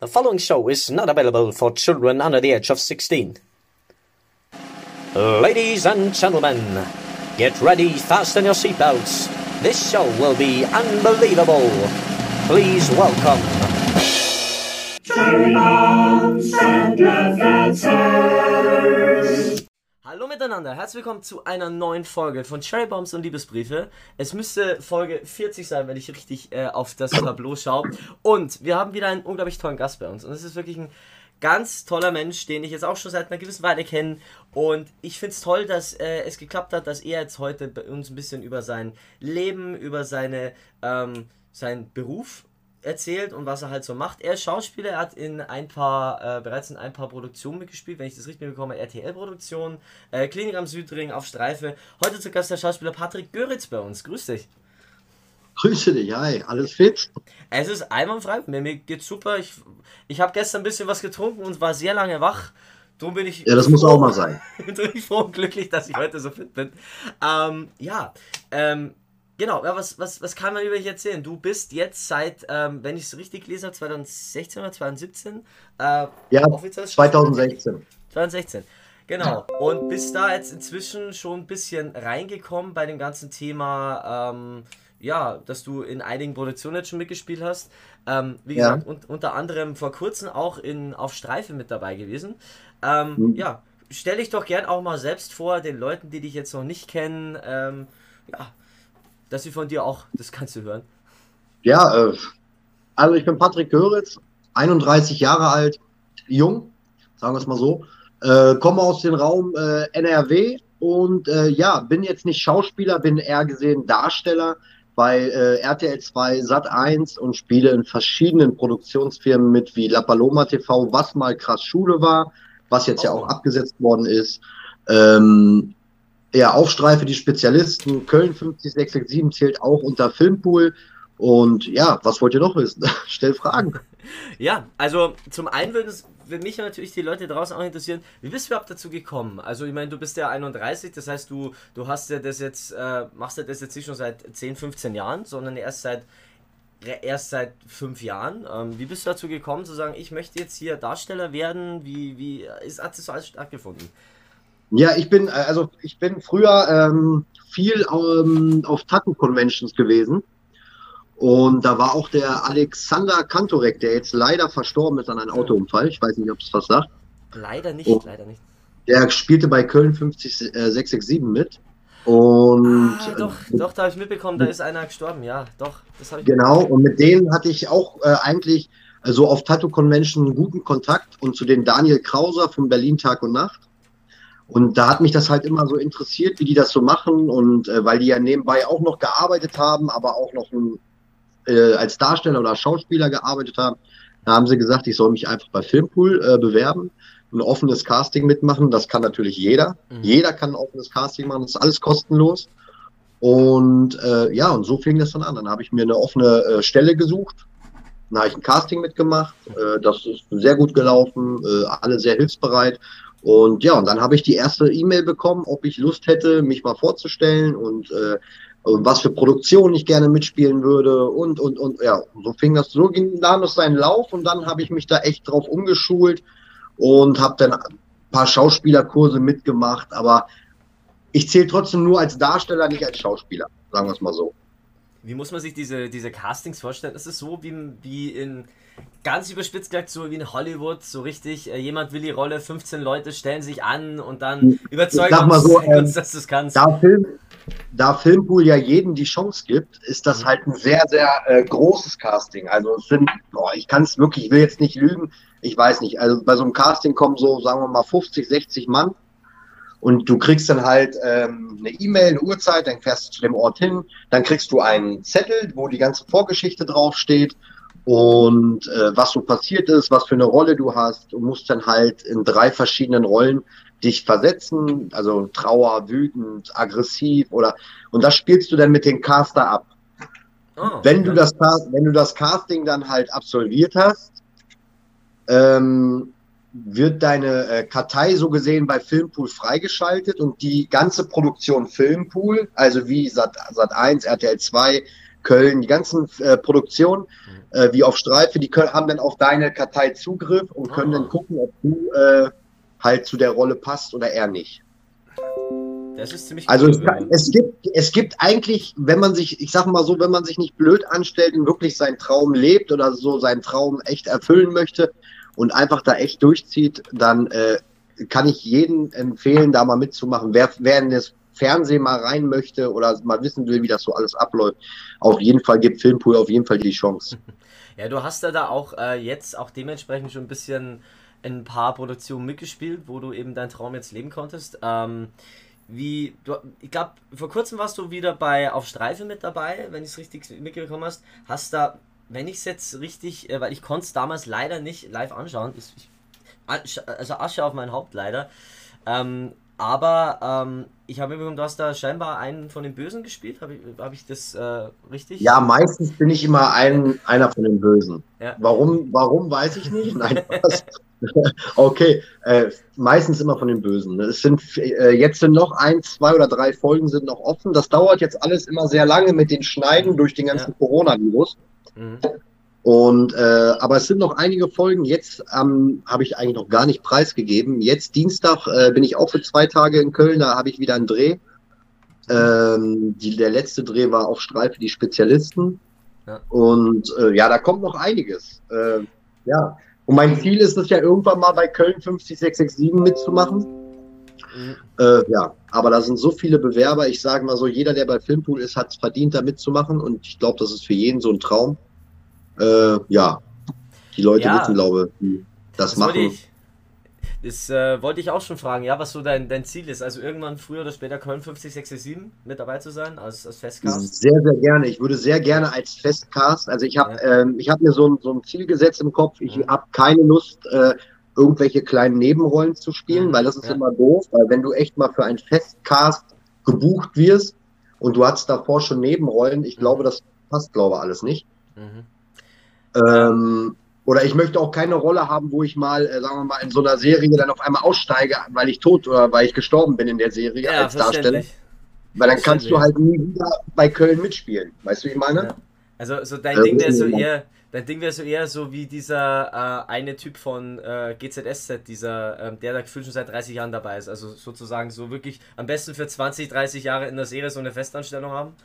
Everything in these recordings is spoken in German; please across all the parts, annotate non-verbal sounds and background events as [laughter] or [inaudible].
The following show is not available for children under the age of 16. Ladies and gentlemen, get ready, fasten your seatbelts. This show will be unbelievable. Please welcome. Cherry Bombs and Adventures. Hallo miteinander, herzlich willkommen zu einer neuen Folge von Cherry Bombs und Liebesbriefe. Es müsste Folge 40 sein, wenn ich richtig äh, auf das Tableau schaue. Und wir haben wieder einen unglaublich tollen Gast bei uns. Und es ist wirklich ein ganz toller Mensch, den ich jetzt auch schon seit einer gewissen Weile kenne. Und ich finde es toll, dass äh, es geklappt hat, dass er jetzt heute bei uns ein bisschen über sein Leben, über seine, ähm, seinen Beruf erzählt und was er halt so macht. Er ist Schauspieler, er hat in ein paar, äh, bereits in ein paar Produktionen mitgespielt, wenn ich das richtig bekomme, RTL-Produktionen, äh, Klinik am Südring, auf Streife. Heute zu Gast der Schauspieler Patrick Göritz bei uns. Grüß dich. Grüße dich, hi, alles fit? Es ist einwandfrei, mir, mir geht's super. Ich, ich habe gestern ein bisschen was getrunken und war sehr lange wach. Darum bin ich. Ja, das muss auch mal sein. [laughs] bin ich froh und glücklich, dass ich heute so fit bin. Ähm, ja, ähm, Genau, ja, was, was, was kann man über dich erzählen? Du bist jetzt seit, ähm, wenn ich es richtig gelesen habe, 2016 oder 2017? Äh, ja, 2016. 2016, genau. Und bist da jetzt inzwischen schon ein bisschen reingekommen bei dem ganzen Thema, ähm, ja, dass du in einigen Produktionen jetzt schon mitgespielt hast. Ähm, wie ja. gesagt, un unter anderem vor kurzem auch in, auf Streife mit dabei gewesen. Ähm, mhm. Ja, stell dich doch gern auch mal selbst vor, den Leuten, die dich jetzt noch nicht kennen. Ähm, ja, dass sie von dir auch das Ganze hören. Ja, äh, also ich bin Patrick Göritz, 31 Jahre alt, jung, sagen wir es mal so, äh, komme aus dem Raum äh, NRW und äh, ja, bin jetzt nicht Schauspieler, bin eher gesehen Darsteller bei äh, RTL 2, Sat 1 und spiele in verschiedenen Produktionsfirmen mit wie La Paloma TV, was mal krass Schule war, was jetzt oh. ja auch abgesetzt worden ist. Ähm, ja, Aufstreife, die Spezialisten, Köln 50667 zählt auch unter Filmpool. Und ja, was wollt ihr noch wissen? [laughs] Stell Fragen. Ja, also zum einen würden es würde mich natürlich die Leute draußen auch interessieren, wie bist du überhaupt dazu gekommen? Also ich meine, du bist ja 31, das heißt, du, du hast ja das jetzt, äh, machst ja das jetzt nicht schon seit 10, 15 Jahren, sondern erst seit erst seit fünf Jahren. Ähm, wie bist du dazu gekommen, zu sagen, ich möchte jetzt hier Darsteller werden? Wie, wie ist, hat das alles stattgefunden? Ja, ich bin, also ich bin früher ähm, viel ähm, auf Tattoo-Conventions gewesen. Und da war auch der Alexander Kantorek, der jetzt leider verstorben ist an einem Autounfall. Ich weiß nicht, ob es was sagt. Leider nicht, und leider nicht. Der spielte bei Köln 50667 äh, mit. Und ah, doch, äh, doch, da habe ich mitbekommen, da ist einer gestorben, ja, doch. Das ich genau, und mit denen hatte ich auch äh, eigentlich so also auf Tattoo Convention einen guten Kontakt und zu den Daniel Krauser von Berlin Tag und Nacht. Und da hat mich das halt immer so interessiert, wie die das so machen und äh, weil die ja nebenbei auch noch gearbeitet haben, aber auch noch ein, äh, als Darsteller oder Schauspieler gearbeitet haben, da haben sie gesagt, ich soll mich einfach bei Filmpool äh, bewerben, ein offenes Casting mitmachen. Das kann natürlich jeder. Mhm. Jeder kann ein offenes Casting machen, das ist alles kostenlos. Und äh, ja, und so fing das dann an. Dann habe ich mir eine offene äh, Stelle gesucht. Dann habe ich ein Casting mitgemacht. Äh, das ist sehr gut gelaufen, äh, alle sehr hilfsbereit. Und ja, und dann habe ich die erste E-Mail bekommen, ob ich Lust hätte, mich mal vorzustellen und äh, was für Produktionen ich gerne mitspielen würde und und und ja, so fing das, so ging da noch seinen Lauf und dann habe ich mich da echt drauf umgeschult und habe dann ein paar Schauspielerkurse mitgemacht, aber ich zähle trotzdem nur als Darsteller, nicht als Schauspieler, sagen wir es mal so. Wie muss man sich diese, diese Castings vorstellen? Ist es so wie, wie in ganz überspitzt gesagt, so wie in Hollywood, so richtig, äh, jemand will die Rolle, 15 Leute stellen sich an und dann überzeugen uns, so, [laughs] ähm, dass du es kannst. Da, Film, da Filmpool ja jedem die Chance gibt, ist das mhm. halt ein sehr, sehr äh, großes Casting. Also es sind, boah, ich kann es wirklich, ich will jetzt nicht lügen, ich weiß nicht, also bei so einem Casting kommen so, sagen wir mal, 50, 60 Mann und du kriegst dann halt ähm, eine E-Mail, eine Uhrzeit, dann fährst du zu dem Ort hin, dann kriegst du einen Zettel, wo die ganze Vorgeschichte draufsteht und äh, was so passiert ist, was für eine Rolle du hast. Du musst dann halt in drei verschiedenen Rollen dich versetzen, also Trauer, wütend, aggressiv oder und das spielst du dann mit dem Caster ab. Oh, wenn du das wenn du das Casting dann halt absolviert hast, ähm, wird deine äh, Kartei so gesehen bei Filmpool freigeschaltet und die ganze Produktion Filmpool, also wie Sat, Sat 1, RTL 2, Köln, die ganzen äh, Produktionen, äh, wie auf Streife, die können, haben dann auf deine Kartei Zugriff und können Ah. dann gucken, ob du äh, halt zu der Rolle passt oder er nicht. Das ist ziemlich Also cool, es, kann, es gibt es gibt eigentlich, wenn man sich, ich sag mal so, wenn man sich nicht blöd anstellt und wirklich seinen Traum lebt oder so seinen Traum echt erfüllen möchte und einfach da echt durchzieht, dann äh, kann ich jeden empfehlen, da mal mitzumachen. Wer, wer in das Fernsehen mal rein möchte oder mal wissen will, wie das so alles abläuft, auf jeden Fall gibt Filmpool auf jeden Fall die Chance. [laughs] Ja, du hast ja da auch äh, jetzt auch dementsprechend schon ein bisschen in ein paar Produktionen mitgespielt, wo du eben deinen Traum jetzt leben konntest. Ähm, wie, du, ich glaube, vor kurzem warst du wieder bei Auf Streife mit dabei, wenn ich es richtig mitbekommen hast. Hast da, wenn ich es jetzt richtig, äh, weil ich konnte es damals leider nicht live anschauen, ich, ich, also Asche auf mein Haupt leider. Ähm, aber ähm, ich habe mitbekommen, du hast da scheinbar einen von den Bösen gespielt. Habe ich, hab ich das äh, richtig? Ja, meistens bin ich immer ein, einer von den Bösen. Ja. Warum, warum weiß ich nicht. [laughs] Nein, was? [laughs] okay. Äh, meistens immer von den Bösen. Es sind äh, jetzt sind noch ein, zwei oder drei Folgen sind noch offen. Das dauert jetzt alles immer sehr lange mit den Schneiden durch den ganzen Ja. Corona-Virus. Mhm. Und äh, aber es sind noch einige Folgen. Jetzt ähm, habe ich eigentlich noch gar nicht preisgegeben. Jetzt Dienstag äh, bin ich auch für zwei Tage in Köln. Da habe ich wieder einen Dreh. Ähm, die, der letzte Dreh war auf Streife die Spezialisten. Ja. Und äh, ja, da kommt noch einiges. Äh, ja. Und mein Ziel ist es ja irgendwann mal bei Köln 50667 mitzumachen. Mhm. Äh, ja, aber da sind so viele Bewerber. Ich sage mal so, jeder, der bei Filmpool ist, hat es verdient, da mitzumachen. Und ich glaube, das ist für jeden so ein Traum. Äh, ja, die Leute Ja. wissen, glaube ich, das, Das wollte machen. ich, das äh, wollte ich auch schon fragen, ja, was so dein, dein Ziel ist. Also irgendwann früher oder später Köln 50667 mit dabei zu sein, als, als Festcast. Sehr, sehr gerne. Ich würde sehr gerne als Festcast, also ich habe ähm, ich hab mir so ein, so ein Ziel gesetzt im Kopf, ich Mhm. habe keine Lust, äh, irgendwelche kleinen Nebenrollen zu spielen, Mhm, weil das ist ja. immer doof, weil wenn du echt mal für einen Festcast gebucht wirst und du hattest davor schon Nebenrollen, ich Mhm. glaube, das passt, glaube ich, alles nicht. Mhm. Ähm, oder ich möchte auch keine Rolle haben, wo ich mal, äh, sagen wir mal, in so einer Serie dann auf einmal aussteige, weil ich tot oder weil ich gestorben bin in der Serie Ja, als Darsteller. Weil dann kannst du halt nie wieder bei Köln mitspielen. Weißt du, wie ich meine? Ja. Also so dein Ja, Ding wäre so eher, dein Ding wäre so eher so wie dieser äh, eine Typ von äh, GZSZ, dieser, ähm, der da gefühlt schon seit 30 Jahren dabei ist. Also sozusagen so wirklich am besten für 20, 30 Jahre in der Serie so eine Festanstellung haben.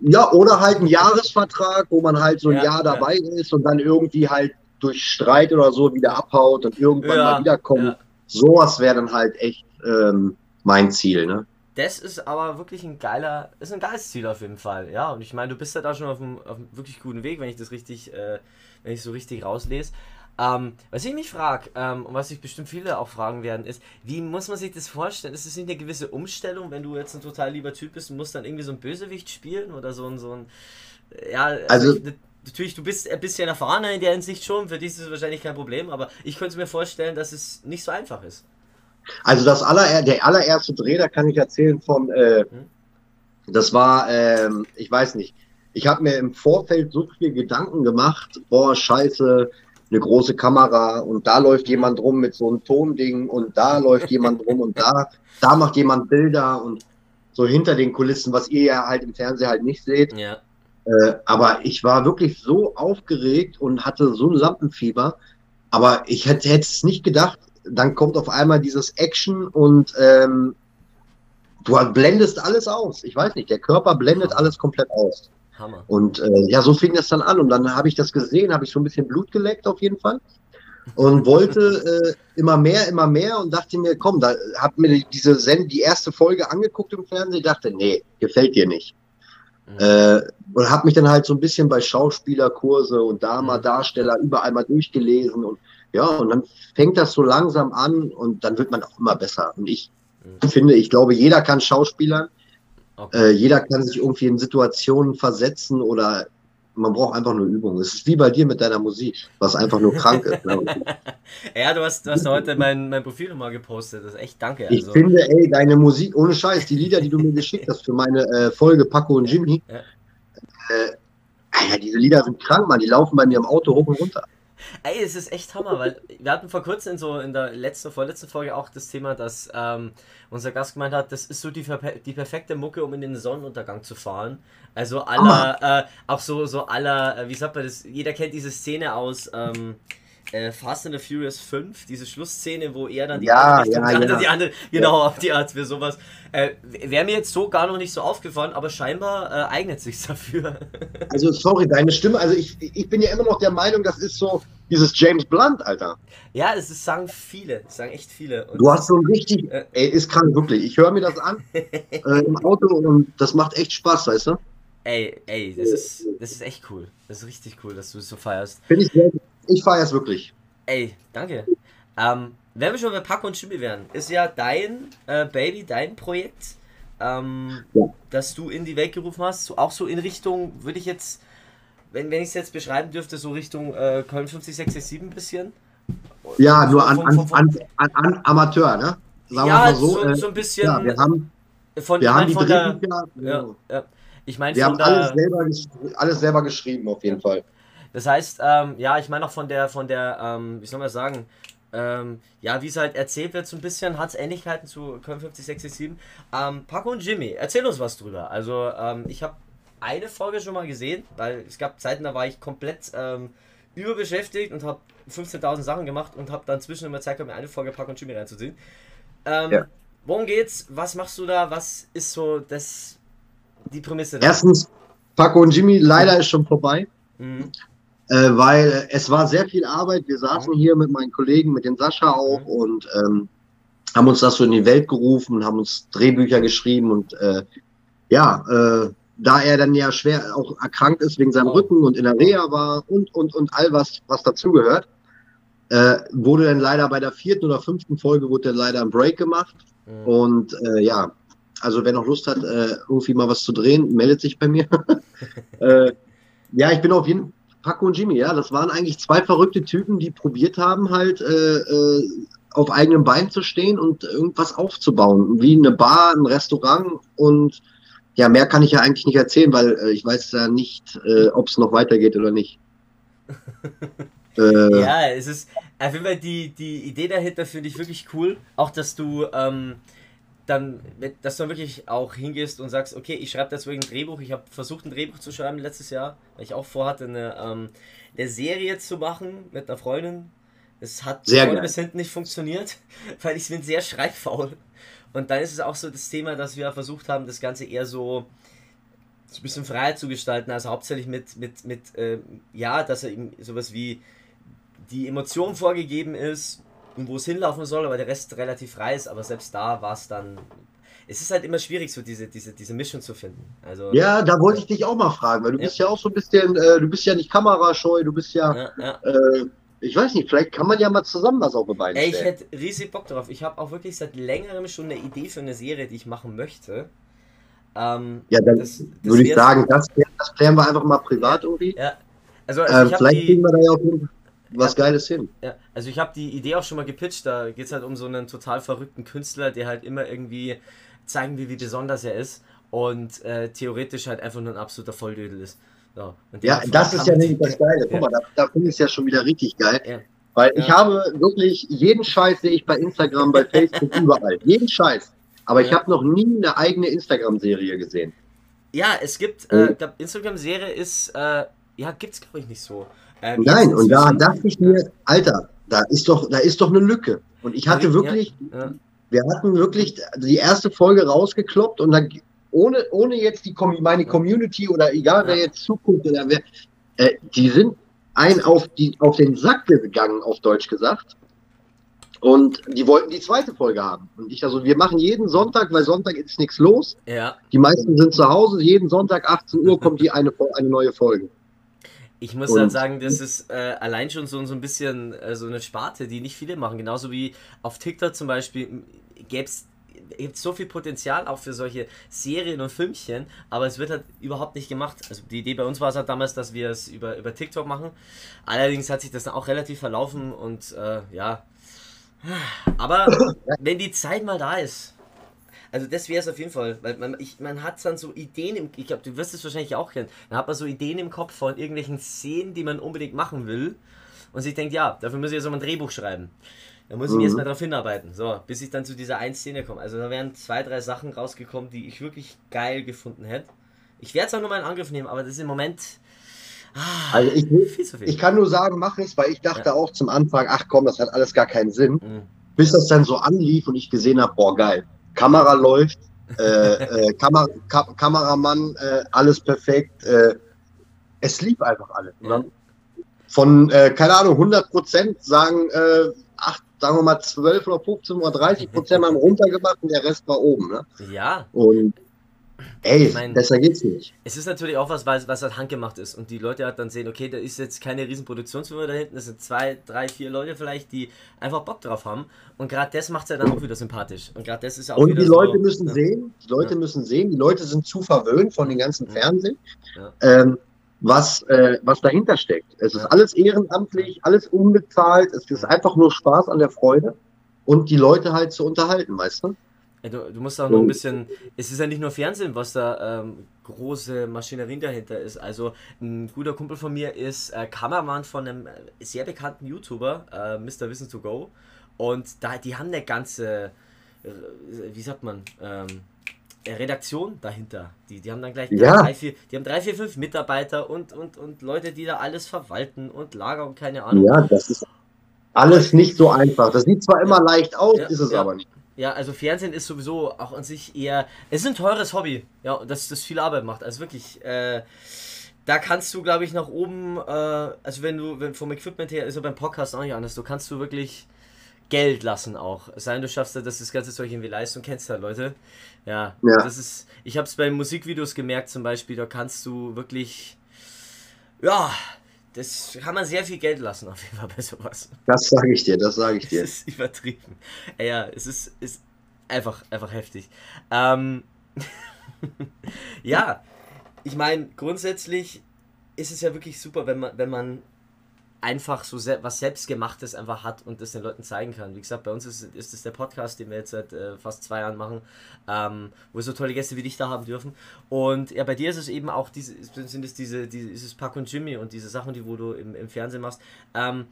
Ja, oder halt ein Jahresvertrag, wo man halt so ein Ja, Jahr ja. dabei ist und dann irgendwie halt durch Streit oder so wieder abhaut und irgendwann Ja, mal wiederkommt. ja. Sowas wäre dann halt echt ähm, mein Ziel, ne? Das ist aber wirklich ein geiler, ist ein geiles Ziel auf jeden Fall, ja. Und ich meine, du bist ja da schon auf einem, auf einem wirklich guten Weg, wenn ich das richtig, äh, wenn ich so richtig rauslese. Ähm, was ich mich frage, ähm, und was sich bestimmt viele auch fragen werden, ist, wie muss man sich das vorstellen? Ist es nicht eine gewisse Umstellung, wenn du jetzt ein total lieber Typ bist und musst dann irgendwie so ein Bösewicht spielen oder so ein, so ein, ja, also, Also- ich, natürlich, du bist ein bisschen erfahrener in der Hinsicht schon, für dich ist es wahrscheinlich kein Problem, aber ich könnte mir vorstellen, dass es nicht so einfach ist. Also das aller, der allererste Dreh, da kann ich erzählen von, äh, Hm? das war, ähm, ich weiß nicht, ich habe mir im Vorfeld so viel Gedanken gemacht, boah, scheiße, eine große Kamera und da läuft jemand rum mit so einem Tonding und da läuft jemand rum und da, da macht jemand Bilder und so hinter den Kulissen, was ihr ja halt im Fernsehen halt nicht seht. Ja. Äh, aber ich war wirklich so aufgeregt und hatte so ein Lampenfieber. Aber ich hätte es nicht gedacht. Dann kommt auf einmal dieses Action und ähm, du blendest alles aus. Ich weiß nicht, der Körper blendet alles komplett aus. Hammer. Und äh, ja, so fing das dann an. Und dann habe ich das gesehen, habe ich so ein bisschen Blut geleckt auf jeden Fall. Und [laughs] wollte äh, immer mehr, immer mehr und dachte mir, komm, da hab mir die- diese Send die erste Folge angeguckt im Fernsehen, dachte, nee, gefällt dir nicht. Mhm. Äh, und habe mich dann halt so ein bisschen bei Schauspielerkurse und da mal Mhm. Darsteller überall mal durchgelesen und ja, und dann fängt das so langsam an und dann wird man auch immer besser. Und ich Mhm. finde, ich glaube, jeder kann Schauspielern, Okay. äh, jeder kann sich irgendwie in Situationen versetzen oder man braucht einfach nur Übung. Es ist wie bei dir mit deiner Musik, was einfach nur krank ist. ich. [laughs] Ja, du hast, du hast heute mein, mein Profil nochmal gepostet. Das ist echt danke. Ich Also, finde, ey, deine Musik, ohne Scheiß, die Lieder, die du mir geschickt hast für meine äh, Folge Paco und Jimmy, Ja. äh, Alter, diese Lieder sind krank, Mann. Die laufen bei mir im Auto hoch und runter. Ey, es ist echt Hammer, weil wir hatten vor kurzem in so in der letzten, vorletzten Folge auch das Thema, dass ähm, unser Gast gemeint hat, das ist so die, die perfekte Mucke, um in den Sonnenuntergang zu fahren. Also aller, äh, auch so, so aller, äh, wie sagt man das, jeder kennt diese Szene aus, ähm, äh, Fast and the Furious 5, diese Schlussszene, wo er dann die Ja, Richtung, ja, andere, ja. die andere, genau, auf die Art für sowas. Äh, Wäre mir jetzt so gar noch nicht so aufgefallen, aber scheinbar äh, eignet sich dafür. [laughs] Also, sorry, deine Stimme, also ich, ich bin ja immer noch der Meinung, das ist so dieses James Blunt, Alter. ja, das ist, sagen viele, das sagen echt viele. Und Du hast so ein richtig, Äh. ey, ist krank, wirklich. Ich höre mir das an [laughs] äh, im Auto und das macht echt Spaß, weißt du? Ey, ey, das ist, das ist echt cool. Das ist richtig cool, dass du es so feierst. Finde ich sehr, ich feiere es wirklich. Ey, danke. Ähm, wenn wir schon bei Paco und Jimmy wären, ist ja dein äh, Baby, dein Projekt, ähm, Ja. das du in die Welt gerufen hast, so, auch so in Richtung, würde ich jetzt, wenn, wenn ich es jetzt beschreiben dürfte, so Richtung äh, Köln 50667 ein bisschen. Ja, nur an, an, an, an, Amateur, ne? Sagen ja, so, so. äh, so ein bisschen ja, wir haben, von, wir haben die von der, Drehbücher, ja, ja. Ich meine wir haben alles selber, alles selber geschrieben, auf jeden Fall. Das heißt, ähm, ja, ich meine auch von der, von der, ähm, wie soll man sagen, ähm, ja, wie es halt erzählt wird, so ein bisschen hat es Ähnlichkeiten zu Köln 50667. Ähm, Paco und Jimmy, erzähl uns was drüber. Also, ähm, ich habe eine Folge schon mal gesehen, weil es gab Zeiten, da war ich komplett ähm, überbeschäftigt und habe 15.000 Sachen gemacht und habe dann zwischen immer Zeit gehabt, mir eine Folge Paco und Jimmy reinzuziehen. Ähm, Ja. Worum geht's? Was machst du da? Was ist so das, die Prämisse? da? Erstens, Paco und Jimmy, leider ist schon vorbei, Mhm. Äh, weil es war sehr viel Arbeit. Wir saßen hier mit meinen Kollegen, mit den Sascha auch und ähm, haben uns das so in die Welt gerufen, haben uns Drehbücher geschrieben und äh, ja, äh, da er dann ja schwer auch erkrankt ist wegen seinem. Rücken und in der Reha war und, und, und all was, was dazugehört, äh, wurde dann leider bei der vierten oder fünften Folge wurde dann leider ein Break gemacht. Mhm. Und äh, ja, also wer noch Lust hat, äh, irgendwie mal was zu drehen, meldet sich bei mir. [laughs] äh, ja, ich bin auf jeden Fall Paco und Jimmy, ja, das waren eigentlich zwei verrückte Typen, die probiert haben, halt äh, äh, auf eigenem Bein zu stehen und irgendwas aufzubauen, wie eine Bar, ein Restaurant und ja, mehr kann ich ja eigentlich nicht erzählen, weil äh, ich weiß ja nicht, äh, ob es noch weitergeht oder nicht. [laughs] äh, Ja, es ist auf jeden Fall die, die Idee dahinter finde ich wirklich cool. Auch dass du ähm, dann, dass du dann wirklich auch hingehst und sagst, okay, ich schreibe deswegen ein Drehbuch. Ich habe versucht, ein Drehbuch zu schreiben letztes Jahr, weil ich auch vorhatte, eine, ähm, eine Serie zu machen mit einer Freundin. Es hat bis hinten nicht funktioniert, [laughs] weil ich bin sehr schreibfaul. Und dann ist es auch so das Thema, dass wir versucht haben, das Ganze eher so ein bisschen freier zu gestalten, also hauptsächlich mit, mit, mit ähm, ja, dass er ihm sowas wie die Emotion vorgegeben ist und wo es hinlaufen soll, aber der Rest relativ frei ist, aber selbst da war es dann. Es ist halt immer schwierig, so diese, diese, diese Mischung zu finden. Also, ja, da wollte ich dich auch mal fragen, weil du Ja. bist ja auch so ein bisschen, äh, du bist ja nicht kamerascheu, du bist ja, ja, ja. äh, ich weiß nicht, vielleicht kann man ja mal zusammen was auf die Beine Ey, ich stellen. hätte riesig Bock drauf. Ich habe auch wirklich seit längerem schon eine Idee für eine Serie, die ich machen möchte. Ähm, Ja, dann das- das würde ich sagen, das, das klären wir einfach mal privat irgendwie. Ja, also, also äh, habe vielleicht die. kriegen wir da ja auch was Geiles hin. Ja, also ich habe die Idee auch schon mal gepitcht. Da geht es halt um so einen total verrückten Künstler, der halt immer irgendwie zeigen will, wie besonders er ist. Und äh, theoretisch halt einfach nur ein absoluter Volldödel ist. So, Ja, das ist ja nämlich das Geile. Guck Ja. mal, da, da finde ich es ja schon wieder richtig geil. Ja. Weil ich habe wirklich jeden Scheiß sehe ich bei Instagram, bei [laughs] Facebook, überall. Jeden Scheiß. Aber ich habe noch nie eine eigene Instagram-Serie gesehen. Ja, es gibt, Mhm. äh, Instagram-Serie ist, äh, ja, gibt's glaube ich nicht so. Ähm, Nein, und da dachte ich mir, Alter, da ist doch, da ist doch eine Lücke. Und ich hatte Ja, wirklich, Ja, wir hatten wirklich die erste Folge rausgekloppt und dann ohne, ohne jetzt die meine Community oder egal wer Ja. jetzt zuguckt oder wer, äh, die sind ein auf die auf den Sack gegangen, auf Deutsch gesagt. Und die wollten die zweite Folge haben. Und ich also, wir machen jeden Sonntag, weil Sonntag ist nichts los. ja, Die meisten sind zu Hause. Jeden Sonntag 18 Uhr kommt die eine, eine neue Folge. Ich muss Und- halt sagen, das ist äh, allein schon so, so ein bisschen äh, so eine Sparte, die nicht viele machen. Genauso wie auf TikTok zum Beispiel gäbe es gibt so viel Potenzial auch für solche Serien und Filmchen, aber es wird halt überhaupt nicht gemacht. Also die Idee bei uns war es halt damals, dass wir es über, über TikTok machen. Allerdings hat sich das dann auch relativ verlaufen und äh, ja. Aber [laughs] wenn die Zeit mal da ist, also das wäre es auf jeden Fall, weil man, ich, man hat dann so Ideen im, ich glaube, du wirst es wahrscheinlich auch kennen, dann hat man so Ideen im Kopf von irgendwelchen Szenen, die man unbedingt machen will und sich denkt, ja, dafür muss ich jetzt mal ein Drehbuch schreiben. Da muss ich Mhm. erstmal darauf hinarbeiten, so, bis ich dann zu dieser einen Szene komme. Also da wären zwei, drei Sachen rausgekommen, die ich wirklich geil gefunden hätte. Ich werde es auch nur mal in Angriff nehmen, aber das ist im Moment ah, Also ich, viel zu viel. ich kann nur sagen, mach es, weil ich dachte auch zum Anfang, ach komm, das hat alles gar keinen Sinn. Mhm. Bis das dann so anlief und ich gesehen habe, boah, geil. Kamera läuft, äh, äh, Kamer Ka Kameramann, äh, alles perfekt. Äh, es lief einfach alles. Und dann von, äh, keine Ahnung, 100 Prozent sagen, äh, ach, sagen wir mal 12 oder 15 oder 30 Prozent haben runtergemacht und der Rest war oben. Ne? Ja, Und ey, Ich mein- besser geht's nicht. es ist natürlich auch was, was was halt handgemacht ist und die Leute halt dann sehen, okay, da ist jetzt keine riesen Produktionsfirma da hinten, das sind zwei, drei, vier Leute vielleicht, die einfach Bock drauf haben und gerade das macht es ja dann auch wieder sympathisch und gerade das ist ja auch Und wieder die so, Leute müssen ja. sehen, die Leute Ja. müssen sehen, die Leute sind zu verwöhnt von den ganzen. Fernsehen, Ja. ähm, was, äh, was dahinter steckt. Es ist alles ehrenamtlich, alles unbezahlt, es ist einfach nur Spaß an der Freude und die Leute halt zu unterhalten, weißt du? Du, du musst auch noch ein Und- bisschen. Es ist ja nicht nur Fernsehen, was da ähm, große Maschinerien dahinter ist. Also, ein guter Kumpel von mir ist äh, Kameramann von einem äh, sehr bekannten YouTuber, äh, Mr. Wissen to Go. Und da, die haben eine ganze, äh, wie sagt man, ähm, äh, Redaktion dahinter. Die, die haben dann gleich Ja. drei, vier, die haben drei, vier, fünf Mitarbeiter und, und, und Leute, die da alles verwalten und Lager und keine Ahnung. Ja, das ist alles nicht so einfach. Das sieht zwar immer leicht aus, Ja, ist es ja. aber nicht. Ja, also Fernsehen ist sowieso auch an sich eher. Es ist ein teures Hobby, ja, und das, das viel Arbeit macht. Also wirklich, äh, da kannst du, glaube ich, nach oben, äh, also wenn du, wenn vom Equipment her ist ja beim Podcast auch nicht anders, du kannst du wirklich Geld lassen auch. Es sei denn, du schaffst ja, dass das ganze Zeug irgendwie Leistung kennst ja, Leute. Ja, Ja. das ist. Ich habe es bei Musikvideos gemerkt zum Beispiel, da kannst du wirklich. Ja, das kann man sehr viel Geld lassen, auf jeden Fall bei sowas. Das sage ich dir, das sage ich [laughs] dir. Es ist übertrieben. Ja, es ist, ist einfach, einfach heftig. Ähm, [laughs] ja, ich meine, grundsätzlich ist es ja wirklich super, wenn man, wenn man einfach so se was Selbstgemachtes einfach hat und das den Leuten zeigen kann. Wie gesagt, bei uns ist, ist es der Podcast, den wir jetzt seit äh, fast zwei Jahren machen, ähm, wo wir so tolle Gäste wie dich da haben dürfen. Und ja, bei dir ist es eben auch diese, sind es diese, diese Pack und Jimmy und diese Sachen, die wo du im, im Fernsehen machst. Ähm,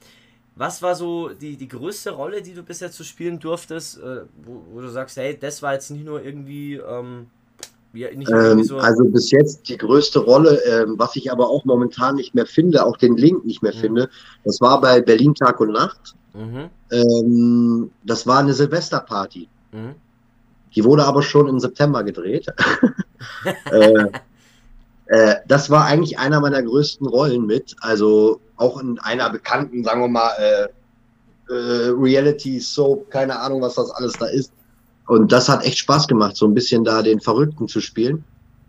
was war so die, die größte Rolle, die du bisher zu spielen durftest, äh, wo, wo du sagst, hey, das war jetzt nicht nur irgendwie, ähm, ja, Ähm, so. also bis jetzt die größte Rolle, ähm, was ich aber auch momentan nicht mehr finde, auch den Link nicht mehr Mhm. finde, das war bei Berlin Tag und Nacht. mhm, Ähm, das war eine Silvesterparty. mhm. Die wurde aber schon im September gedreht. [laughs] äh, äh, das war eigentlich einer meiner größten Rollen mit. Also auch in einer bekannten, sagen wir mal, äh, äh, Reality Soap, keine Ahnung, was das alles da ist. Und das hat echt Spaß gemacht, so ein bisschen da den Verrückten zu spielen.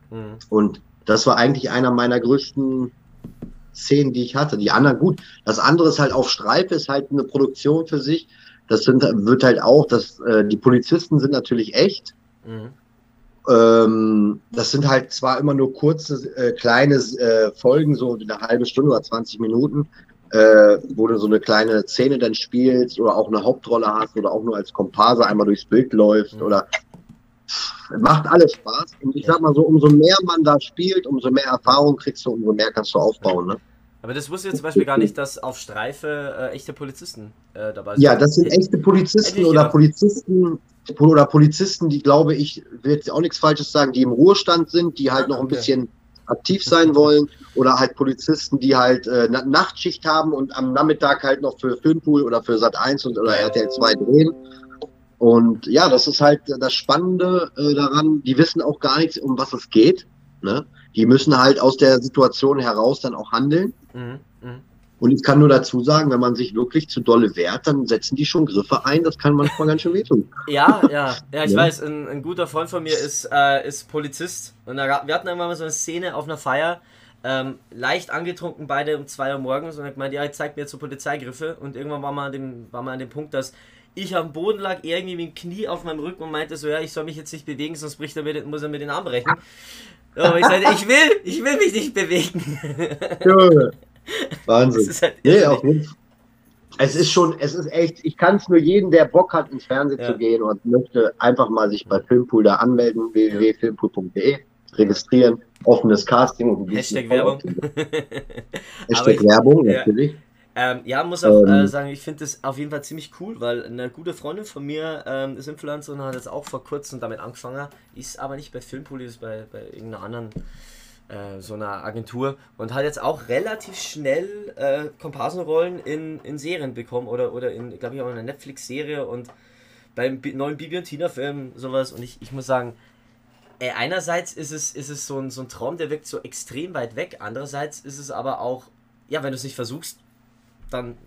Mhm. Und das war eigentlich einer meiner größten Szenen, die ich hatte. Die anderen, gut, das andere ist halt auf Streife, ist halt eine Produktion für sich. Das sind, wird halt auch, dass äh, die Polizisten sind natürlich echt. Mhm. Ähm, das sind halt zwar immer nur kurze, äh, kleine äh, Folgen, so eine halbe Stunde oder 20 Minuten, äh, wo du so eine kleine Szene dann spielst oder auch eine Hauptrolle hast oder auch nur als Komparse einmal durchs Bild läuft Mhm. oder macht alles Spaß. Und ich sag mal so, umso mehr man da spielt, umso mehr Erfahrung kriegst du, umso mehr kannst du aufbauen. Ne? Aber das wusste ich zum Beispiel gar nicht, dass auf Streife äh, echte Polizisten äh, dabei sind. Ja, das sind echte Polizisten oder gedacht. Polizisten oder Polizisten, die glaube ich, will jetzt auch nichts Falsches sagen, die im Ruhestand sind, die halt Ah, noch ein okay. bisschen aktiv sein wollen oder halt Polizisten, die halt äh, Na- Nachtschicht haben und am Nachmittag halt noch für Filmpool oder für Sat 1 und oder RTL 2 drehen. Und ja, das ist halt das Spannende äh, daran. Die wissen auch gar nichts, um was es geht. Ne? Die müssen halt aus der Situation heraus dann auch handeln. Mhm. Und ich kann nur dazu sagen, wenn man sich wirklich zu dolle wehrt, dann setzen die schon Griffe ein. Das kann manchmal ganz schön wehtun. Ja, ja, ja, ich Ja. weiß, ein, ein guter Freund von mir ist, äh, ist Polizist und da, wir hatten irgendwann mal so eine Szene auf einer Feier, ähm, leicht angetrunken beide um 2 Uhr morgens und er hat gemeint, ja, zeigt mir jetzt so Polizeigriffe und irgendwann war man an dem, war man an dem Punkt, dass ich am Boden lag, er irgendwie mit dem Knie auf meinem Rücken und meinte so, ja, ich soll mich jetzt nicht bewegen, sonst bricht er mir, den- muss er mir den Arm brechen. Aber ich sagte, ich will, ich will mich nicht bewegen. [laughs] Wahnsinn. Halt Nee, auf jeden Fall. Es ist schon, es ist echt, ich kann es nur jedem, der Bock hat, ins Fernsehen Ja. zu gehen und möchte einfach mal sich bei Filmpool da anmelden, www.filmpool.de, registrieren, offenes Casting und Hashtag Werbung. [laughs] Hashtag ich- Werbung, ja. natürlich. Ähm, ja, muss auch Ähm. äh, sagen, ich finde das auf jeden Fall ziemlich cool, weil eine gute Freundin von mir ähm, ist Influencerin und hat jetzt auch vor kurzem damit angefangen, ist aber nicht bei Filmpoli, ist bei, bei irgendeiner anderen äh, so einer Agentur und hat jetzt auch relativ schnell äh, Komparsenrollen in, in Serien bekommen oder, oder in, glaube ich, auch in einer Netflix-Serie und beim Bi- neuen Bibi und Tina-Film sowas und ich, ich muss sagen, Ey, einerseits ist es, ist es so, ein, so ein Traum, der wirkt so extrem weit weg. Andererseits ist es aber auch, ja, wenn du es nicht versuchst, dann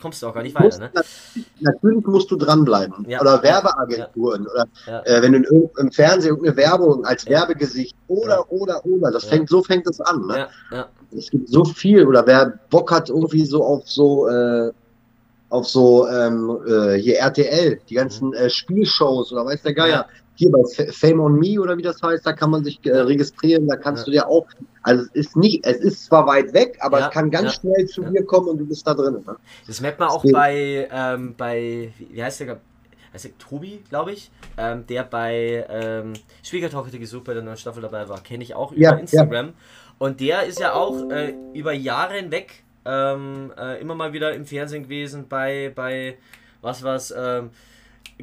kommst du auch gar nicht weiter. Ne? natürlich- Natürlich musst du dranbleiben. Ja. Oder Werbeagenturen. Oder Ja. äh, wenn du in, im Fernsehen irgendeine Werbung als Ja. Werbegesicht oder, Ja. oder, oder. Das Ja. fängt, so fängt es an. Ne? Ja, ja, Es gibt so viel. Oder wer Bock hat irgendwie so auf so, äh, auf so, ähm, äh, hier RTL, die ganzen äh, Spielshows oder weiß der Geier. Hier bei Fame on Me oder wie das heißt, da kann man sich äh, registrieren, da kannst Ja. du dir auch, also es ist nicht, es ist zwar weit weg, aber Ja. es kann ganz Ja. schnell zu dir kommen und du bist da drin. Ne? Das merkt man auch bei, ähm, bei, wie heißt der, heißt der Tobi, glaube ich, ähm, der bei ähm, Schwiegertochter gesucht bei der neuen Staffel dabei war, kenne ich auch über. Instagram. Und der ist ja auch äh, über Jahre hinweg ähm, äh, immer mal wieder im Fernsehen gewesen bei, bei was was, ähm,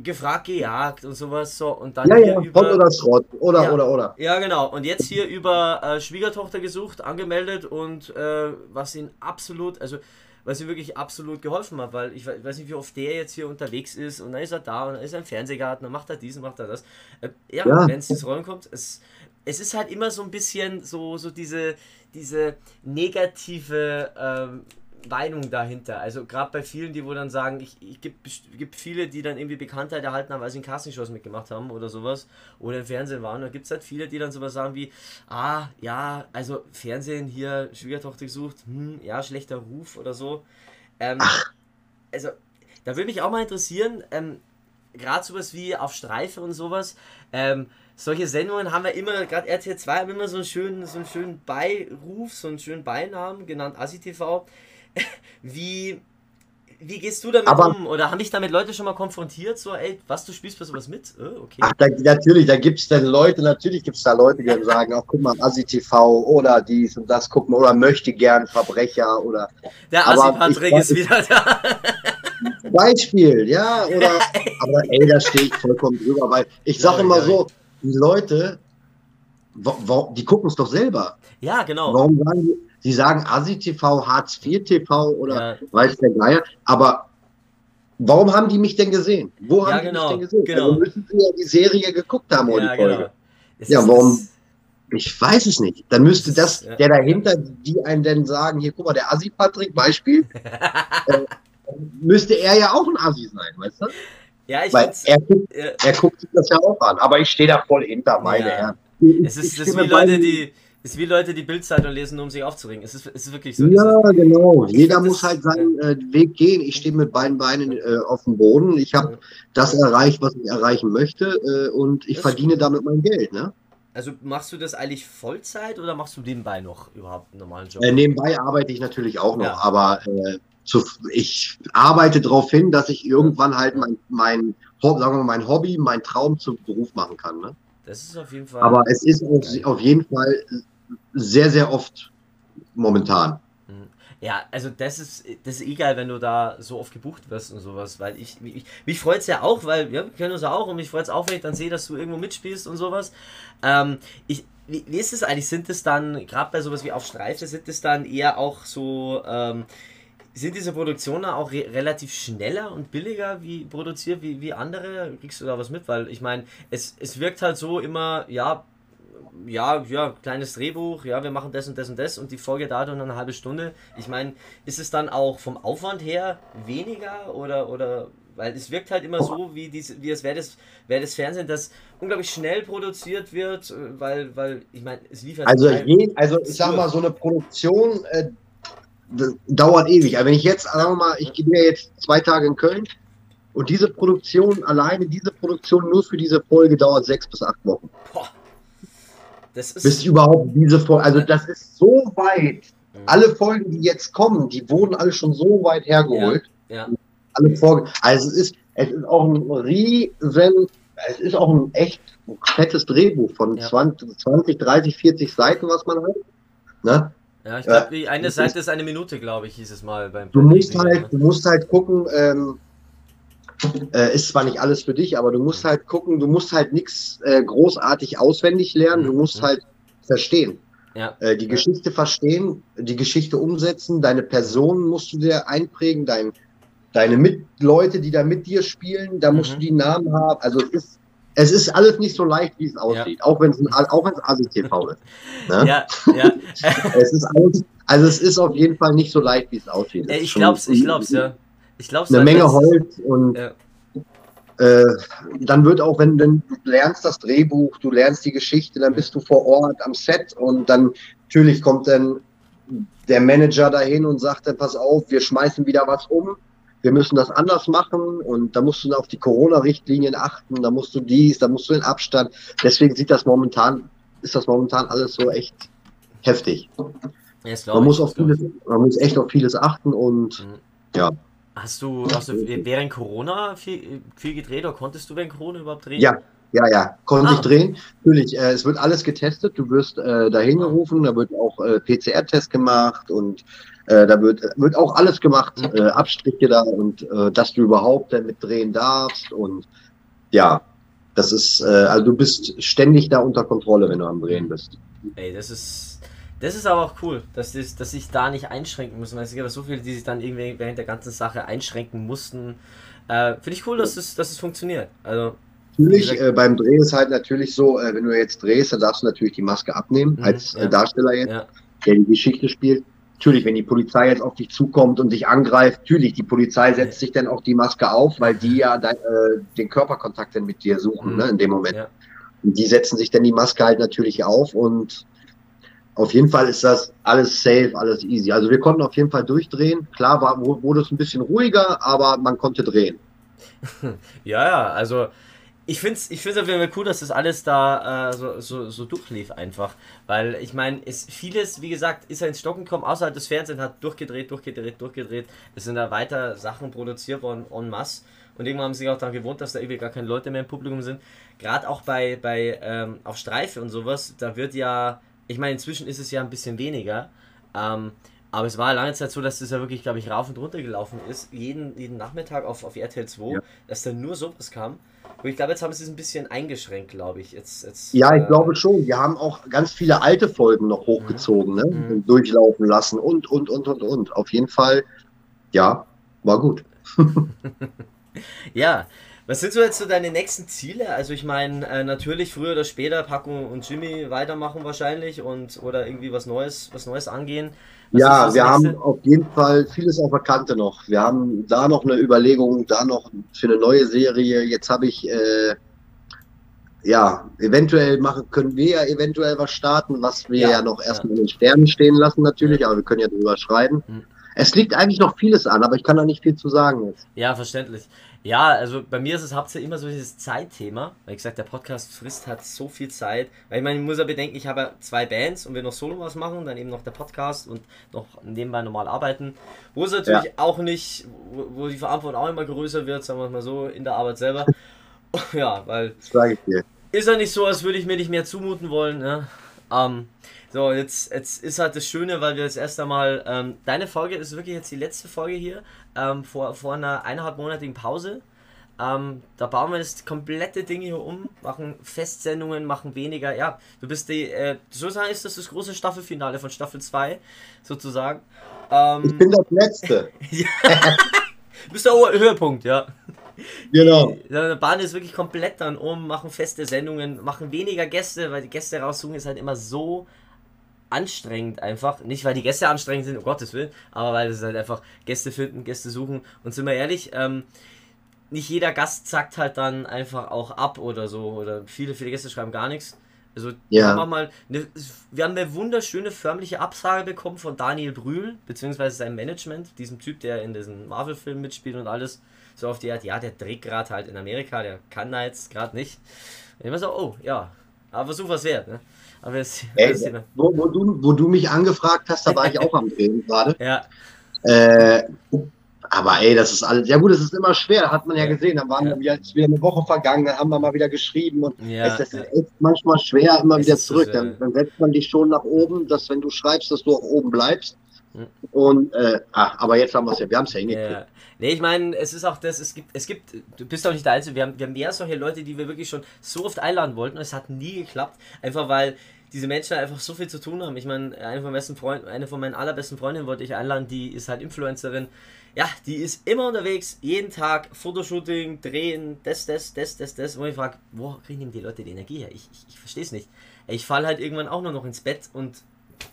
gefragt, gejagt und sowas so und dann Ja, hier ja, über Pott oder Schrott. Oder, Ja. oder, oder. ja, genau. Und jetzt hier über äh, Schwiegertochter gesucht, angemeldet und äh, was ihn absolut, also was ihm wirklich absolut geholfen hat, weil ich we- weiß nicht, wie oft der jetzt hier unterwegs ist und dann ist er da und dann ist er im Fernsehgarten, dann macht er diesen, macht er das. Äh, ja, Ja. wenn es ins Rollen kommt, es, es ist halt immer so ein bisschen so, so diese, diese negative ähm, Meinung dahinter. Also gerade bei vielen, die wo dann sagen, ich, ich gibt, gibt viele, die dann irgendwie Bekanntheit erhalten haben, weil sie in Castingshows mitgemacht haben oder sowas oder im Fernsehen waren. Da gibt es halt viele, die dann sowas sagen wie, ah, ja, also Fernsehen hier, Schwiegertochter gesucht, hm, ja, schlechter Ruf oder so. Ähm, also, da würde mich auch mal interessieren, ähm, gerade sowas wie auf Streife und sowas, ähm, solche Sendungen haben wir immer, gerade RTL 2 haben immer so einen schönen, so einen schönen Beiruf, so einen schönen Beinamen, genannt Assi TV. Wie, wie gehst du damit Aber- um? Oder haben dich damit Leute schon mal konfrontiert? So, ey, was, du spielst bei sowas mit? Äh, okay. Ach, da, natürlich, da gibt es dann Leute, natürlich gibt es da Leute, die dann sagen, ach guck mal, Assi TV oder dies und das, guck mal, oder möchte gern Verbrecher oder Der ich- ist wieder da. Beispiel, ja, oder, [laughs] aber ey, da stehe ich vollkommen drüber, weil ich sage Ja, immer ja. so, die Leute, die gucken es doch selber. ja, genau. Warum sagen die, sie sagen Assi TV, Hartz IV TV oder Ja. weiß der Geier, aber warum haben die mich denn gesehen? Wo Ja, haben genau, die mich denn gesehen? genau. Also müssen sie ja die Serie geguckt haben oder Ja, die Folge. genau. Es Ja, warum- Ich weiß es nicht. Dann müsste das, der dahinter, die einen dann sagen, hier, guck mal, der Assi-Patrick, Beispiel, [laughs] äh, müsste er ja auch ein Assi sein, weißt du? Ja, ich Weil er, guckt- er guckt sich das ja auch an. Aber ich stehe da voll hinter, meine. Herren. Es ist, das wie Leute, die, ist wie Leute, die Bildzeitung lesen, nur um sich aufzuregen. Es ist, es ist wirklich so. Ja, genau. Ich Jeder muss halt seinen äh, Weg gehen. Ich stehe mit beiden Beinen äh, auf dem Boden. Ich habe das erreicht, was ich erreichen möchte äh, und ich Das- verdiene damit mein Geld. Ne? Also machst du das eigentlich Vollzeit oder machst du nebenbei noch überhaupt einen normalen Job? Äh, nebenbei arbeite ich natürlich auch noch, Ja. aber äh, zu, ich arbeite darauf hin, dass ich irgendwann halt mein, mein, sagen wir mal, mein Hobby, mein Traum zum Beruf machen kann. Ne? Das ist auf jeden Fall. Aber es ist auf, auf jeden Fall sehr, sehr oft momentan. Ja, also das ist, das ist egal, wenn du da so oft gebucht wirst und sowas, weil ich, ich mich freut es ja auch, weil ja, wir kennen uns ja auch und mich freut es auch, wenn ich dann sehe, dass du irgendwo mitspielst und sowas. Ähm, ich, wie, wie ist es eigentlich? Sind es dann, gerade bei sowas wie auf Streife, sind es dann eher auch so, ähm, sind diese Produktionen auch re relativ schneller und billiger wie produziert wie, wie andere? Kriegst du da was mit? Weil ich meine, es, es wirkt halt so immer, ja, ja, ja, kleines Drehbuch, ja, wir machen das und das und das und die Folge dauert dann eine halbe Stunde. Ich meine, ist es dann auch vom Aufwand her weniger oder, oder weil es wirkt halt immer so, wie, diese, wie es wäre das, wär das Fernsehen, das unglaublich schnell produziert wird, äh, weil, weil ich meine, es liefert. Also, kein- je, also ich sag mal, so eine Produktion äh, dauert ewig. Aber wenn ich jetzt, sagen wir mal, ich gehe jetzt zwei Tage in Köln und diese Produktion, alleine diese Produktion nur für diese Folge dauert sechs bis acht Wochen. Boah, das ist. Bis überhaupt diese Folge, also das ist so weit. Mhm. Alle Folgen, die jetzt kommen, die wurden alle schon so weit hergeholt. ja. Alle Folgen. Also es ist, es ist auch ein riesen, es ist auch ein echt fettes Drehbuch von Ja. 20, 20, 30, 40 Seiten, was man hat. Ne? Ja, ich glaube, die eine Seite ist eine Minute, glaube ich, hieß es mal beim Du musst halt, du musst halt gucken, ähm, äh, ist zwar nicht alles für dich, aber du musst halt gucken, du musst halt nichts äh, großartig auswendig lernen, du musst Mhm. halt verstehen. Ja. Äh, die Geschichte verstehen, die Geschichte umsetzen, deine Person musst du dir einprägen, dein, deine Mitleute, die da mit dir spielen, da musst Mhm. du die Namen haben. Also es ist, es ist alles nicht so leicht, wie es aussieht, auch wenn es ein- auch wenn es ASI-TV [laughs] ist. Ne? Ja, ja. [laughs] Es ist alles, also es ist auf jeden Fall nicht so leicht, wie es aussieht. Ist ich glaub's, ich glaub's, ja. Ich glaub's. Eine Menge Holz und Ja. äh, dann wird auch, wenn, wenn du lernst das Drehbuch, du lernst die Geschichte, dann bist du vor Ort am Set und dann natürlich kommt dann der Manager dahin und sagt dann, pass auf, wir schmeißen wieder was um, wir müssen das anders machen und da musst du auf die Corona-Richtlinien achten, da musst du dies, da musst du den Abstand. Deswegen sieht das momentan, ist das momentan alles so echt heftig. Ja, glaub Man muss auf glaub vieles, man muss echt auf vieles achten und Hast du, hast du während Corona viel, viel gedreht oder konntest du während Corona überhaupt drehen? Ja, ja, ja, konnte Ah. ich drehen. Natürlich, äh, es wird alles getestet. Du wirst äh, dahin gerufen, da wird auch äh, PCR-Test gemacht und äh, da wird, wird auch alles gemacht, Mhm. äh, Abstriche da und äh, dass du überhaupt damit drehen darfst und ja, das ist, äh, also du bist ständig da unter Kontrolle, wenn du am Drehen bist. Ey, das ist. Das ist aber auch cool, dass, das, dass sich da nicht einschränken müssen. Weil es gibt ja so viele, die sich dann irgendwie während der ganzen Sache einschränken mussten. Äh, Finde ich cool, dass es, dass es funktioniert. Also, Natürlich, äh, beim Dreh ist halt natürlich so, äh, wenn du jetzt drehst, dann darfst du natürlich die Maske abnehmen, Mhm, als ja. äh, Darsteller jetzt. ja. der die Geschichte spielt. Natürlich, wenn die Polizei jetzt auf dich zukommt und dich angreift, natürlich, die Polizei setzt sich dann auch die Maske auf, weil die ja dein, äh, den Körperkontakt dann mit dir suchen, Mhm. ne, in dem Moment. Ja. Und die setzen sich dann die Maske halt natürlich auf und auf jeden Fall ist das alles safe, alles easy. Also wir konnten auf jeden Fall durchdrehen. Klar war, wurde es ein bisschen ruhiger, aber man konnte drehen. [laughs] Ja, ja, also ich finde es ich find's auf jeden Fall cool, dass das alles da äh, so, so, so durchlief einfach. Weil ich meine, vieles, wie gesagt, ist ja ins Stocken gekommen, außerhalb des Fernsehens hat durchgedreht, durchgedreht, durchgedreht. Es sind da weiter Sachen produziert worden en masse. Und irgendwann haben sie sich auch daran gewohnt, dass da irgendwie gar keine Leute mehr im Publikum sind. Gerade auch bei, bei ähm, auf Streife und sowas, da wird ja, ich meine, inzwischen ist es ja ein bisschen weniger. Ähm, aber es war lange Zeit so, dass das ja wirklich, glaube ich, rauf und runter gelaufen ist. Jeden, jeden Nachmittag auf, auf RTL 2, Ja. dass da nur sowas kam. Und ich glaube, jetzt haben sie es ein bisschen eingeschränkt, glaube ich. Jetzt, jetzt, Ja, ich äh, glaube schon. Wir haben auch ganz viele alte Folgen noch hochgezogen, ne? Mhm. Durchlaufen lassen und, und, und, und, und. Auf jeden Fall, ja, war gut. [laughs] Ja, was sind so jetzt so deine nächsten Ziele? Also ich meine, äh, natürlich früher oder später Paco und Jimmy weitermachen wahrscheinlich und oder irgendwie was Neues, was Neues angehen. Was Ja, wir haben nächste? auf jeden Fall vieles auf der Kante noch. Wir haben da noch eine Überlegung, da noch für eine neue Serie. Jetzt habe ich, äh, ja, eventuell machen, können wir ja eventuell was starten, was wir Ja, ja, noch erstmal in den Sternen stehen lassen natürlich, aber wir können ja drüber schreiben. Mhm. Es liegt eigentlich noch vieles an, aber ich kann da nicht viel zu sagen jetzt. Ja, verständlich. Ja, also bei mir ist es hauptsächlich immer so dieses Zeitthema. Weil ich gesagt, der Podcast frisst hat so viel Zeit. Weil ich meine, ich muss ja bedenken, ich habe ja zwei Bands und will noch Solo was machen, dann eben noch der Podcast und noch nebenbei normal arbeiten. Wo es natürlich auch nicht, wo, wo die Verantwortung auch immer größer wird, sagen wir es mal so, in der Arbeit selber. [laughs] ja, weil Das sage ich dir. ist ja nicht so, als würde ich mir nicht mehr zumuten wollen. Ne? Ähm, so, jetzt, jetzt ist halt das Schöne, weil wir jetzt erst einmal, ähm, deine Folge ist wirklich jetzt die letzte Folge hier, ähm, vor, vor einer eineinhalbmonatigen Pause. Ähm, da bauen wir das komplette Ding hier um, machen Festsendungen, machen weniger. Ja, du bist die, äh, sozusagen ist das das große Staffelfinale von Staffel 2, sozusagen. Ich Ähm, bin das Letzte. [laughs] du bist der Höhepunkt, ja. Genau. Der Bahn ist wirklich komplett dann um, machen feste Sendungen, machen weniger Gäste, weil die Gäste raussuchen ist halt immer so anstrengend einfach. Nicht, weil die Gäste anstrengend sind, um Gottes Willen, aber weil es halt einfach Gäste finden, Gäste suchen. Und sind wir ehrlich, ähm, nicht jeder Gast zackt halt dann einfach auch ab oder so. Oder viele, viele Gäste schreiben gar nichts. Also Ja. wir haben mal eine, wir haben eine wunderschöne förmliche Absage bekommen von Daniel Brühl, beziehungsweise sein Management, diesem Typ, der in diesen Marvel-Filmen mitspielt und alles. So auf die Art, ja, der dreht gerade halt in Amerika, der kann da jetzt gerade nicht. Und immer so, oh, ja, aber Versuch was wert, ne? Aber jetzt, Ey, das wo, wo, du, wo du mich angefragt hast, da war ich auch am Drehen [laughs] gerade. Ja, Äh, aber ey, das ist alles. Ja gut, es ist immer schwer, hat man ja gesehen. Dann waren Ja. wir wieder, ist wieder eine Woche vergangen, dann haben wir mal wieder geschrieben und Ja, es, es ja. ist echt manchmal schwer, immer Es wieder zurück. Dann, dann setzt man dich schon nach oben, dass wenn du schreibst, dass du auch oben bleibst. Und äh, ah, aber jetzt haben wir es ja, wir haben es ja hingekriegt. Ja. Nee, ich meine, es ist auch das, es gibt, es gibt, du bist auch nicht der Einzige, wir haben, wir haben mehr solche Leute, die wir wirklich schon so oft einladen wollten und es hat nie geklappt, einfach weil diese Menschen einfach so viel zu tun haben. Ich meine, eine von, meinen besten Freunden, eine von meinen allerbesten Freundinnen wollte ich einladen, die ist halt Influencerin. Ja, die ist immer unterwegs, jeden Tag Fotoshooting, drehen, das, das, das, das, das. Wo ich frage, wo kriegen die Leute die Energie her? Ich, ich, ich verstehe es nicht. Ich falle halt irgendwann auch nur noch ins Bett und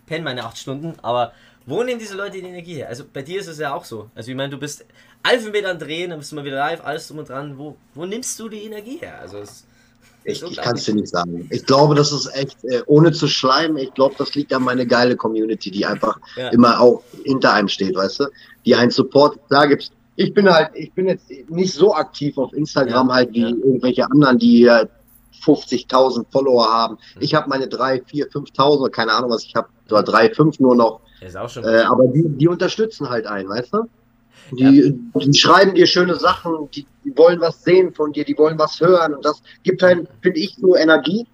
penne meine acht Stunden, aber wo nehmen diese Leute die Energie her? Also bei dir ist es ja auch so. Also ich meine, du bist Elfenmeter am Drehen, dann bist du mal wieder live, alles drum und dran. Wo, wo nimmst du die Energie her? Also es Ich, ich kann es dir nicht sagen. Ich glaube, das ist echt, äh, ohne zu schleimen, ich glaube, das liegt an meine geile Community, die einfach Ja. immer auch hinter einem steht, weißt du? Die einen Support, da gibt's. Ich bin halt, ich bin jetzt nicht so aktiv auf Instagram Ja, halt wie ja. irgendwelche anderen, die äh, 50.000 Follower haben. Mhm. Ich habe meine 3, 4, 5.000, keine Ahnung was ich habe, oder 3, 5 nur noch. ist auch schon. Äh, aber die, die unterstützen halt einen, weißt du? Die, die schreiben dir schöne Sachen, die, die wollen was sehen von dir, die wollen was hören und das gibt halt, finde ich, so Energie.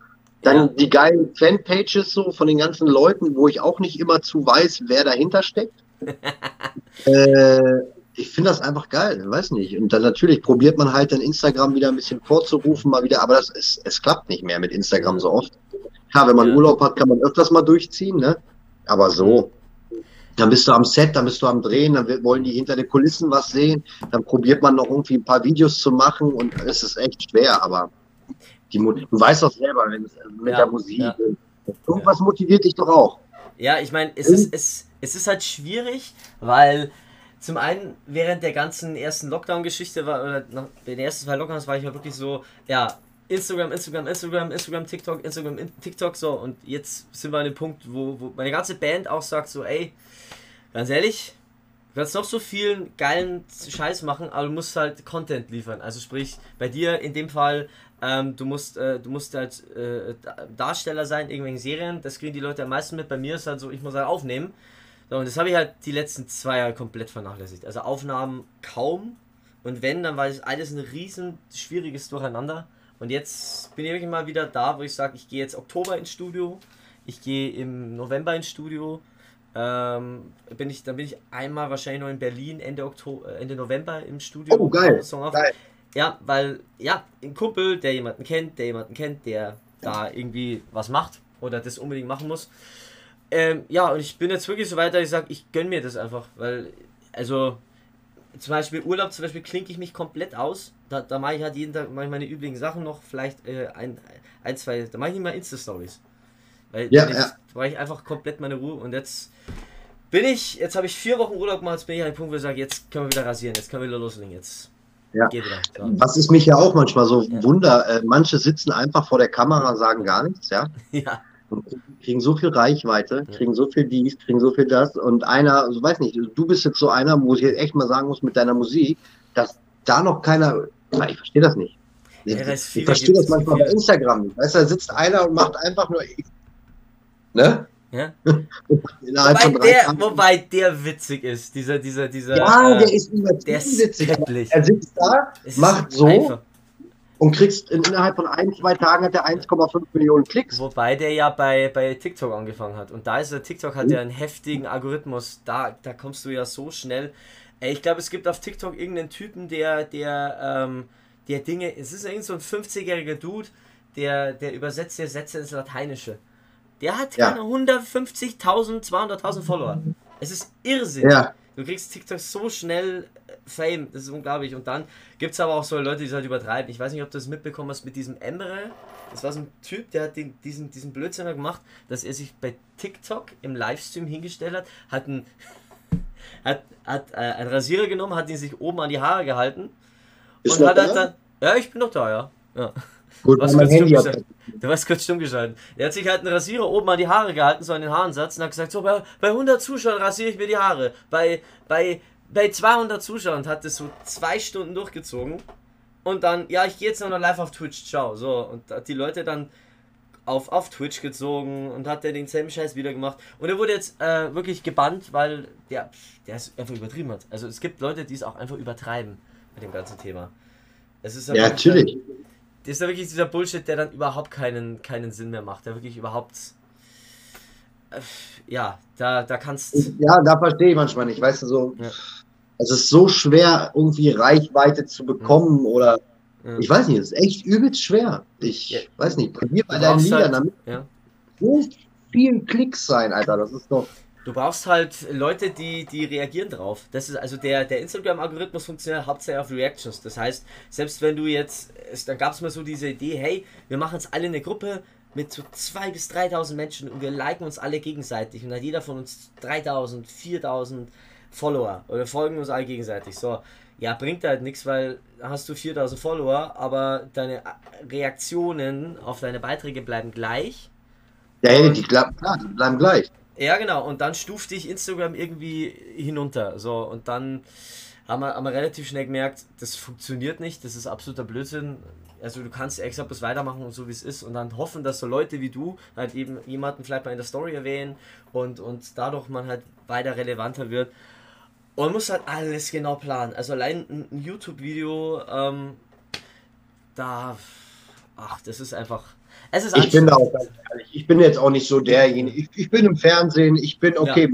Dann Ja. die geilen Fanpages so von den ganzen Leuten, wo ich auch nicht immer zu weiß, wer dahinter steckt. [laughs] äh, ich finde das einfach geil, weiß nicht. Und dann natürlich probiert man halt dann Instagram wieder ein bisschen vorzurufen, mal wieder, aber das ist, es klappt nicht mehr mit Instagram so oft. Klar, wenn man Ja. Urlaub hat, kann man öfters mal durchziehen, ne? Aber so. Dann bist du am Set, dann bist du am Drehen, dann wollen die hinter den Kulissen was sehen, dann probiert man noch irgendwie ein paar Videos zu machen und es ist echt schwer, aber die, du weißt doch selber, wenn es mit Ja, der Musik, ja. irgendwas motiviert dich doch auch. Ja, ich meine, es ist, es, es ist halt schwierig, weil zum einen während der ganzen ersten Lockdown-Geschichte war, oder nach den ersten zwei Lockdowns war ich halt wirklich so, ja, Instagram, Instagram, Instagram, Instagram, TikTok, Instagram, in- TikTok, so und jetzt sind wir an dem Punkt, wo, wo meine ganze Band auch sagt so, ey, ganz ehrlich, du kannst noch so vielen geilen Scheiß machen, aber du musst halt Content liefern. Also sprich, bei dir in dem Fall, ähm, du musst, äh, du musst halt äh, Da- Darsteller sein, in irgendwelchen Serien, das kriegen die Leute am meisten mit. Bei mir ist halt so, ich muss halt aufnehmen. So, und das habe ich halt die letzten zwei Jahre komplett vernachlässigt. Also Aufnahmen kaum. Und wenn, dann war das alles ein riesen schwieriges Durcheinander. Und jetzt bin ich wirklich mal wieder da, wo ich sage, ich gehe jetzt Oktober ins Studio, ich gehe im November ins Studio. Ähm, bin ich, dann bin ich einmal wahrscheinlich noch in Berlin Ende Oktober, Ende November im Studio. Oh, geil, geil. Ja, weil, ja, ein Kumpel, der jemanden kennt, der jemanden kennt, der da irgendwie was macht oder das unbedingt machen muss. Ähm, ja, und ich bin jetzt wirklich so weit, dass ich sage, ich gönn mir das einfach, weil, also, zum Beispiel Urlaub, zum Beispiel klinke ich mich komplett aus. Da, da mache ich halt jeden Tag ich meine üblichen Sachen noch, vielleicht äh, ein, ein, zwei, da mache ich mal Insta-Stories. Weil Ja, da ich, ja. da mache ich einfach komplett meine Ruhe und jetzt bin ich, jetzt habe ich vier Wochen Urlaub gemacht, jetzt bin ich an dem Punkt, wo ich sage, jetzt können wir wieder rasieren, jetzt können wir wieder loslegen, jetzt Ja. geht wieder. So. Was ist mich ja auch manchmal so Ja. Wunder, äh, manche sitzen einfach vor der Kamera und sagen gar nichts, ja. [laughs] Ja, und kriegen so viel Reichweite, kriegen so viel dies, kriegen so viel das. Und einer, also weiß nicht, du bist jetzt so einer, wo ich jetzt echt mal sagen muss, mit deiner Musik, dass da noch keiner, ich verstehe das nicht. Ich, Ja, das ich verstehe das manchmal bei Instagram nicht. Weißt du, da sitzt einer und macht einfach nur, ne? ja. [laughs] Wobei der, wobei der witzig ist, dieser, dieser, dieser. ja, äh, der ist übertrieben der ist witzig. göttlich. Er sitzt da, es macht so einfach. Und kriegst in, innerhalb von ein, zwei Tagen hat er 1,5 Millionen Klicks. Wobei der ja bei, bei TikTok angefangen hat. Und da ist der TikTok Mhm. hat ja einen heftigen Algorithmus. Da, da kommst du ja so schnell. Ey, ich glaube, es gibt auf TikTok irgendeinen Typen, der, der, ähm, der Dinge. Es ist irgend so ein 50-jähriger Dude, der, der übersetzt ja Sätze ins Lateinische. Der hat Ja. keine 150.000, 200.000 Follower. Es ist Irrsinn. Ja, Du kriegst TikTok so schnell äh, Fame, das ist unglaublich. Und dann gibt es aber auch so Leute, die es halt übertreiben. Ich weiß nicht, ob du das mitbekommen hast mit diesem Emre. Das war so ein Typ, der hat den, diesen, diesen Blödsinn gemacht, dass er sich bei TikTok im Livestream hingestellt hat, hat, ein, [laughs] hat, hat äh, einen Rasierer genommen, hat ihn sich oben an die Haare gehalten Ist und hat halt da? dann. Ja, ich bin noch da, ja. ja. Gut, weil mein kurz Handy hat. Du warst kurz stumm geschaltet. Er hat sich halt einen Rasierer oben an die Haare gehalten, so an den Haarensatz, und hat gesagt, so bei, bei 100 Zuschauern rasiere ich mir die Haare. Bei, bei, bei 200 Zuschauern und hat das so zwei Stunden durchgezogen. Und dann, ja, ich gehe jetzt noch live auf Twitch, ciao. So, und da- die Leute dann auf, auf Twitch gezogen und hat der denselben Scheiß wieder gemacht. Und er wurde jetzt äh, wirklich gebannt, weil der, der es einfach übertrieben hat. Also es gibt Leute, die es auch einfach übertreiben mit dem ganzen Thema. Es ist Ja, natürlich. Dann, das ist ja wirklich dieser Bullshit, der dann überhaupt keinen, keinen Sinn mehr macht. Der wirklich überhaupt. Äh, ja, da, da kannst. Ja, da verstehe ich manchmal nicht. Weißt du, so. Ja. Es ist so schwer, irgendwie Reichweite zu bekommen oder. Ja. Ich weiß nicht, es ist echt übelst schwer. Ich Ja. weiß nicht, bei mir bei deinen Liedern, halt- damit ja. so viel Klicks sein, Alter. Das ist doch. Du brauchst halt Leute, die, die reagieren drauf. Das ist also der, der Instagram-Algorithmus funktioniert hauptsächlich auf Reactions. Das heißt, selbst wenn du jetzt, es, dann gab es mal so diese Idee, hey, wir machen jetzt alle eine Gruppe mit so 2.000 bis 3.000 Menschen und wir liken uns alle gegenseitig und hat jeder von uns 3.000, 4.000 Follower oder folgen uns alle gegenseitig. So, ja, bringt halt nichts, weil hast du 4.000 Follower, aber deine Reaktionen auf deine Beiträge bleiben gleich. Ja, die, die bleiben gleich. Ja, genau. Und dann stuft dich Instagram irgendwie hinunter. So, und dann haben wir, haben wir relativ schnell gemerkt, das funktioniert nicht, das ist absoluter Blödsinn. Also du kannst extra bis weitermachen und so wie es ist und dann hoffen, dass so Leute wie du halt eben jemanden vielleicht mal in der Story erwähnen und, und dadurch man halt weiter relevanter wird. Und man muss halt alles genau planen. Also allein ein, ein YouTube-Video, ähm, da, ach, das ist einfach, es ist Ich bin da auch ganz ehrlich. Ich bin jetzt auch nicht so derjenige. Ich, ich bin im Fernsehen, ich bin okay.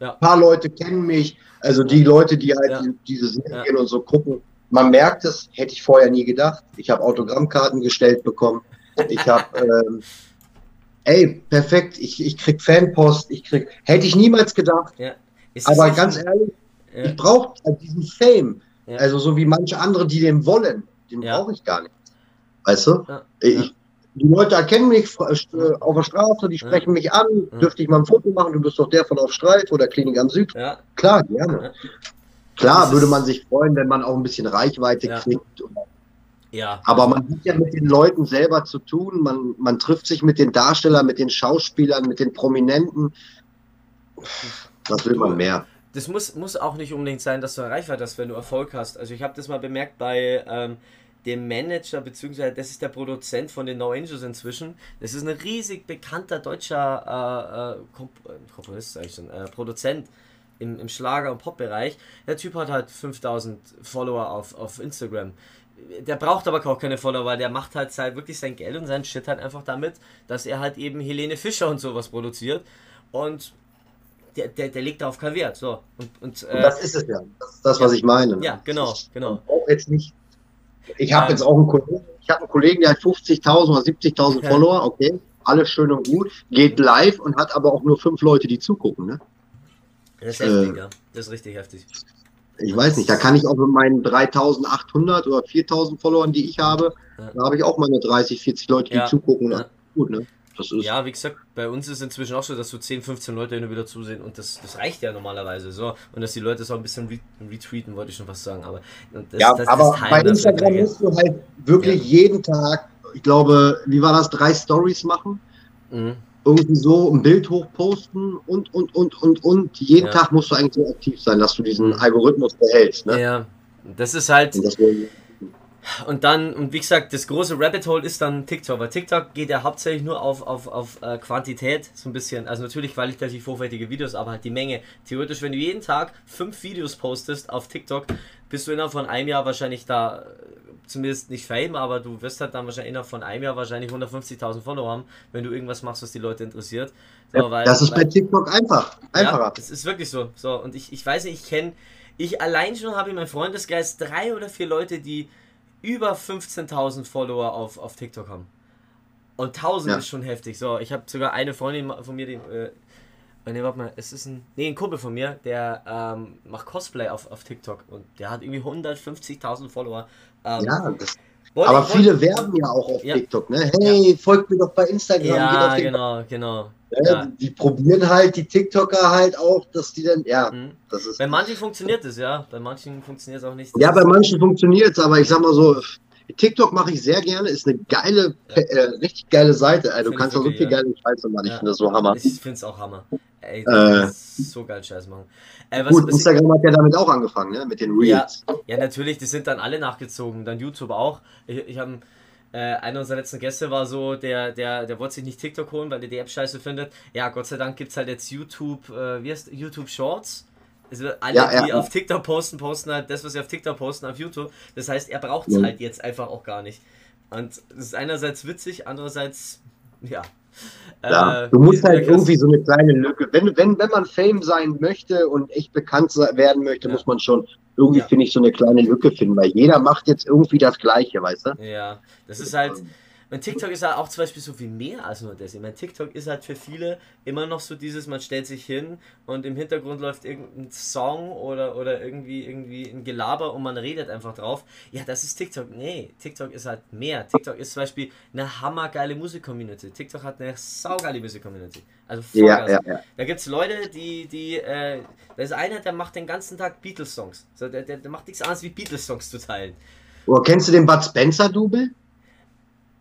Ja. Ein paar Leute kennen mich. Also die Leute, die halt Ja. die, diese Serien und so gucken. Man merkt es, hätte ich vorher nie gedacht. Ich habe Autogrammkarten gestellt bekommen. Ich habe, [laughs] ähm, ey, perfekt, ich, ich krieg Fanpost, ich krieg, hätte ich niemals gedacht. Ja. Aber ganz ehrlich, ja. ich brauche halt diesen Fame. Ja. Also so wie manche andere, die den wollen, den Ja. brauche ich gar nicht. Weißt du? Ja. Ich, die Leute erkennen mich äh, auf der Straße, die sprechen mich an, dürfte ich mal ein Foto machen, du bist doch der von auf Streif oder Klinik am Süd. Ja, Klar, gerne. Klar würde man sich freuen, wenn man auch ein bisschen Reichweite Ja. kriegt. ja. Aber man hat ja mit den Leuten selber zu tun. Man, man trifft sich mit den Darstellern, mit den Schauspielern, mit den Prominenten. Was will man mehr? das muss, muss auch nicht unbedingt sein, dass du Reichweite hast, wenn du Erfolg hast. Also ich habe das mal bemerkt bei ähm, dem Manager, beziehungsweise das ist der Produzent von den No Angels inzwischen. Das ist ein riesig bekannter deutscher äh, äh, Komp äh, Komponist, sag ich schon, äh, Produzent im, im Schlager- und Pop-Bereich. Der Typ hat halt 5000 Follower auf, auf Instagram. Der braucht aber auch keine Follower, weil der macht halt sein, wirklich sein Geld und sein Shit halt einfach damit, dass er halt eben Helene Fischer und sowas produziert. Und der, der, der legt darauf keinen Wert. So. Und, und, Und äh, das ist es ja. Das ist das, was ich meine. ja, genau, genau. Auch jetzt nicht. Ich habe jetzt auch einen Kollegen, ich habe einen Kollegen, der hat 50.000 oder 70.000 Ja. Follower, okay, alles schön und gut, geht live und hat aber auch nur fünf Leute, die zugucken. Ne? Das ist Äh. heftig, ja. Das ist richtig heftig. Ich weiß nicht, da kann ich auch mit meinen 3.800 oder 4.000 Followern, die ich habe, Ja. da habe ich auch meine 30, 40 Leute, die Ja. zugucken. Ja. Gut, ne? Das ist, Ja, wie gesagt, bei uns ist inzwischen auch so, dass so 10, 15 Leute und wieder zusehen und das, das reicht ja normalerweise so. Und dass die Leute es auch ein bisschen re retweeten, wollte ich schon fast sagen. Aber das, ja, das, aber bei Instagram musst du halt wirklich jeden Tag, ich glaube, wie war das, drei Stories machen? Mhm. irgendwie so ein Bild hochposten und, und, und, und, und. Jeden Ja. Tag musst du eigentlich so aktiv sein, dass du diesen Mhm. Algorithmus behältst. Ne? Ja, das ist halt. Und deswegen, Und dann, und wie gesagt, das große Rabbit Hole ist dann TikTok, weil TikTok geht ja hauptsächlich nur auf, auf, auf äh, Quantität, so ein bisschen. Also natürlich qualitativ hochwertige Videos, aber halt die Menge. Theoretisch, wenn du jeden Tag fünf Videos postest auf TikTok, bist du innerhalb von einem Jahr wahrscheinlich da, äh, zumindest nicht Fame, aber du wirst halt dann wahrscheinlich innerhalb von einem Jahr wahrscheinlich 150.000 Follower haben, wenn du irgendwas machst, was die Leute interessiert. So, weil- das ist bei TikTok einfach. Einfacher. ja, es ist wirklich so. So, und ich, ich weiß nicht, ich kenne, ich allein schon habe in meinem Freundeskreis drei oder vier Leute, die über 15.000 Follower auf, auf TikTok haben. Und 1000 Ja. ist schon heftig. So, ich habe sogar eine Freundin von mir, die, äh, nee, warte mal, es ist ein, nee, ein Kumpel von mir, der ähm, macht Cosplay auf, auf TikTok und der hat irgendwie 150.000 Follower. Ähm, ja, das, wollte- aber wollte- viele werben ja auch auf Ja. TikTok. Ne? Hey, folgt mir doch bei Instagram. Ja, genau, genau. Ne? Ja. Die probieren halt, die TikToker halt auch, dass die dann, ja, Mhm. das ist. Bei manchen funktioniert es, ja. Bei manchen funktioniert es auch nicht. Ja, bei manchen funktioniert es, aber ich sag mal so, TikTok mache ich sehr gerne, ist eine geile, Ja. äh, richtig geile Seite. Also, du kannst da so viel ja. geile Scheiße machen. Ich Ja. finde das so Hammer. Ich finde es auch Hammer. Ey, Äh. so geil Scheiß machen. Äh, Gut, Instagram hat ja damit auch angefangen, ne? mit den Reels. ja, natürlich, die sind dann alle nachgezogen, dann YouTube auch. Ich, ich habe äh, einer unserer letzten Gäste war so, der, der, der wollte sich nicht TikTok holen, weil er die App scheiße findet. Ja, Gott sei Dank gibt es halt jetzt YouTube, äh, wie heißt YouTube Shorts. Also alle, Ja, ja, die ja. auf TikTok posten, posten halt das, was sie auf TikTok posten, auf YouTube. Das heißt, er braucht es Ja. halt jetzt einfach auch gar nicht. Und das ist einerseits witzig, andererseits, ja. Ja, Äh, du musst halt wie- irgendwie so eine kleine Lücke. Wenn, wenn, wenn man Fame sein möchte und echt bekannt werden möchte, Ja. muss man schon irgendwie, Ja. finde ich, so eine kleine Lücke finden, weil jeder macht jetzt irgendwie das Gleiche, weißt du? Ja, das ist halt. Mein TikTok ist halt auch zum Beispiel so viel mehr als nur das. Ich mein TikTok ist halt für viele immer noch so dieses, man stellt sich hin und im Hintergrund läuft irgendein Song oder, oder irgendwie, irgendwie ein Gelaber und man redet einfach drauf. Ja, das ist TikTok. Nee, TikTok ist halt mehr. TikTok ist zum Beispiel eine hammergeile Musik-Community. TikTok hat eine saugeile Musik-Community. Also Ja, Vollgas. ja, ja. Da gibt es Leute, die, die, äh, da ist einer, der macht den ganzen Tag Beatles-Songs. So, der, der, der macht nichts anderes wie Beatles-Songs zu teilen. Oder kennst du den Bud Spencer-Double?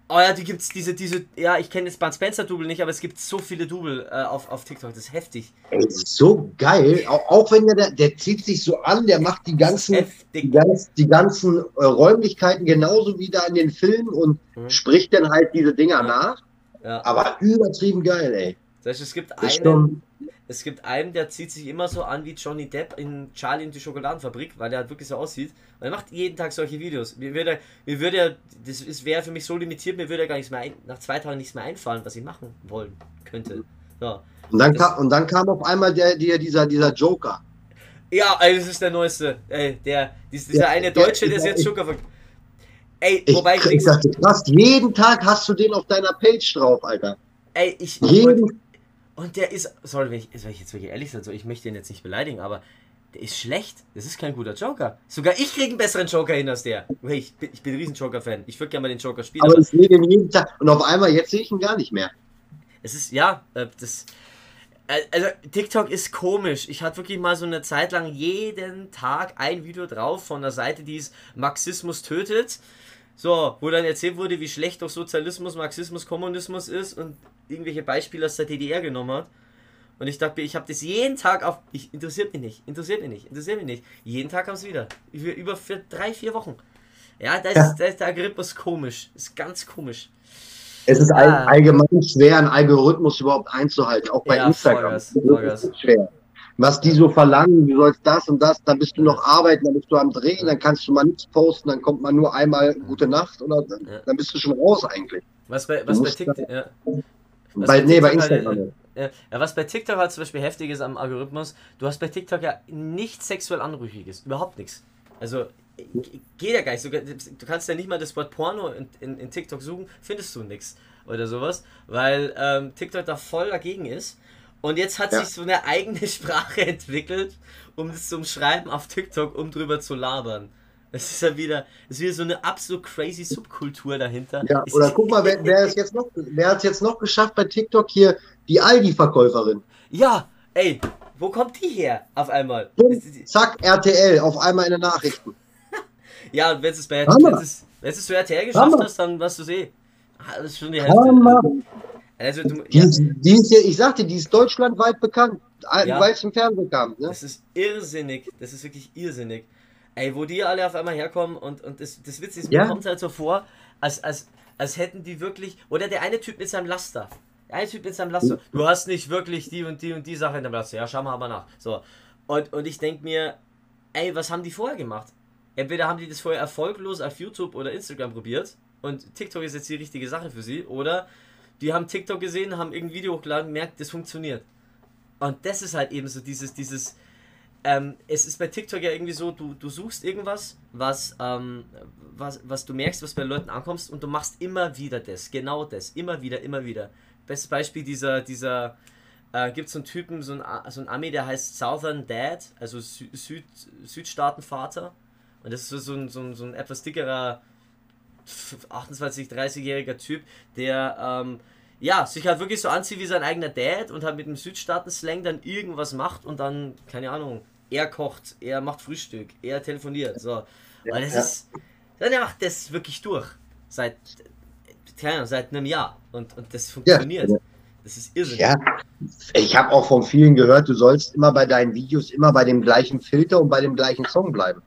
Oh ja, die gibt's diese, diese, ja, ich kenne jetzt Bud Spencer Double nicht, aber es gibt so viele Double äh, auf, auf TikTok, das ist heftig. Ey, das ist so geil. Auch, auch wenn der, der zieht sich so an, der macht die ganzen, Das die, ganz, die ganzen äh, Räumlichkeiten genauso wie da in den Filmen und Mhm. spricht dann halt diese Dinger Ja. nach. Ja. Aber übertrieben geil, ey. Das heißt, es gibt Das einen, es gibt einen, der zieht sich immer so an wie Johnny Depp in Charlie und die Schokoladenfabrik, weil der halt wirklich so aussieht. Und er macht jeden Tag solche Videos. Mir würde, mir würde das wäre für mich so limitiert, mir würde ja gar nichts mehr ein, nach zwei Tagen nichts mehr einfallen, was ich machen wollen könnte. So. und, dann das- kam, und dann kam auf einmal der, der, dieser, dieser Joker. Ja, ey, das ist der neueste. Ey, der, dies- dieser Ja, eine Deutsche, der ist jetzt Joker. ver- Ey, Ich, wobei ich ich nichts. dachte, krass, jeden Tag hast du den auf deiner Page drauf, Alter. Ey, ich. Jeden, Und der ist, sorry, wenn ich, wenn ich jetzt wirklich ehrlich sein soll, ich möchte ihn jetzt nicht beleidigen, aber der ist schlecht. Das ist kein guter Joker. Sogar ich kriege einen besseren Joker hin als der. Ich bin, ich bin ein riesen Joker-Fan. Ich würde gerne mal den Joker spielen, aber aber ich sehe den jeden Tag. Und auf einmal, jetzt sehe ich ihn gar nicht mehr. es ist, ja, äh, das. äh, Also, TikTok ist komisch. Ich hatte wirklich mal so eine Zeit lang jeden Tag ein Video drauf von der Seite, die ist Marxismus tötet. So, wo dann erzählt wurde, wie schlecht doch Sozialismus, Marxismus, Kommunismus ist und irgendwelche Beispiele aus der DDR genommen hat. Und ich dachte, ich habe das jeden Tag auf. Ich, interessiert mich nicht, interessiert mich nicht, interessiert mich nicht. Jeden Tag kam es wieder. Über, über für drei, vier Wochen. Ja, da ist, Ja. da ist der Algorithmus komisch. Ist ganz komisch. Es ist Ah. allgemein schwer, einen Algorithmus überhaupt einzuhalten, auch bei Ja, Instagram. Vollgas, Das Vollgas. schwer. Was die so verlangen, du sollst das und das, dann bist du noch arbeiten, dann bist du am Drehen, dann kannst du mal nichts posten, dann kommt man nur einmal gute Nacht oder Ja. dann bist du schon raus eigentlich. Was bei, was bei TikTok. Ja. Was Bei, bei nee, bei TikTok halt- Instagram. Ja, ja, was bei TikTok halt zum Beispiel heftig ist am Algorithmus, du hast bei TikTok ja nichts sexuell Anrüchiges, überhaupt nichts. Also geht ja gar nicht. Du kannst ja nicht mal das Wort Porno in, in, in TikTok suchen, findest du nichts oder sowas, weil ähm, TikTok da voll dagegen ist. Und jetzt hat Ja. sich so eine eigene [laughs] Sprache entwickelt, um das zum Schreiben auf TikTok, um drüber zu labern. Das ist ja wieder, ist wieder so eine absolut crazy Subkultur dahinter. Ja, Es oder guck mal, wer, wer es jetzt noch, wer hat es jetzt noch geschafft bei TikTok hier, die Aldi-Verkäuferin. Ja, ey, wo kommt die her auf einmal? Die- Zack, RTL, auf einmal in den Nachrichten. [laughs] Ja, und wenn es bei es wenn es zu RTL geschafft Hammer. hast, dann was du eh. Ah, das ist schon die Hälfte. Hammer. Also du, Die, ja, ist, die ist ja, ich sagte, die ist deutschlandweit bekannt, Ja. weil es im Fernsehen kam. Ne? das ist irrsinnig. Das ist wirklich irrsinnig. Ey, wo die alle auf einmal herkommen und, und das, das Witzige ist, Ja. mir kommt halt so vor, als, als, als hätten die wirklich. Oder der eine Typ mit seinem Laster. Der eine Typ mit seinem Laster. Du hast nicht wirklich die und die und die Sache in deinem Laster. Ja, schau mal aber nach. So. Und, und ich denke mir, ey, was haben die vorher gemacht? Entweder haben die das vorher erfolglos auf YouTube oder Instagram probiert und TikTok ist jetzt die richtige Sache für sie, oder die haben TikTok gesehen, haben irgendein Video hochgeladen, merkt, das funktioniert. Und das ist halt eben so dieses, dieses, ähm, es ist bei TikTok ja irgendwie so, du, du suchst irgendwas, was, ähm, was, was du merkst, was bei Leuten ankommst und du machst immer wieder das, genau das, immer wieder, immer wieder. Bestes Beispiel dieser, dieser, äh, gibt so einen Typen, so ein, A- so ein Ami, der heißt Southern Dad, also Sü Süd, Südstaatenvater. Und das ist so, ein, so, ein, so ein etwas dickerer 28, 30-jähriger Typ, der ähm, ja, sich halt wirklich so anzieht wie sein eigener Dad und halt mit dem Südstaaten-Slang dann irgendwas macht und dann, keine Ahnung, er kocht, er macht Frühstück, er telefoniert, so. Weil das ja. ist, dann er macht das wirklich durch. Seit, keine Ahnung, seit einem Jahr. Und, und das funktioniert. ja. Das ist irrsinnig. Ja, ich habe auch von vielen gehört, du sollst immer bei deinen Videos immer bei dem gleichen Filter und bei dem gleichen Song bleiben.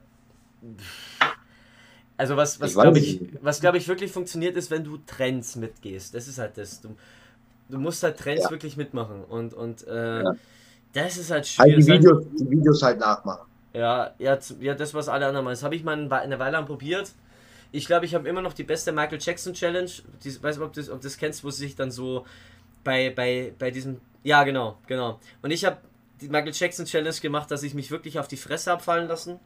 Also was, was Ich glaube ich, was glaube ich wirklich funktioniert, ist, wenn du Trends mitgehst. Das ist halt das. Du, du musst halt Trends Ja. wirklich mitmachen. Und, und äh, Ja. das ist halt Halt schwierig. die Videos, die Videos halt nachmachen. Ja, ja, ja, das, was alle anderen machen. Das habe ich mal eine Wei- eine Weile lang probiert. Ich glaube, ich habe immer noch die beste Michael Jackson Challenge. Die, weiß nicht, ob du das, ob das kennst, wo sie sich dann so bei, bei, bei diesem. Ja, genau, genau. Und ich habe die Michael Jackson Challenge gemacht, dass ich mich wirklich auf die Fresse habe fallen lassen.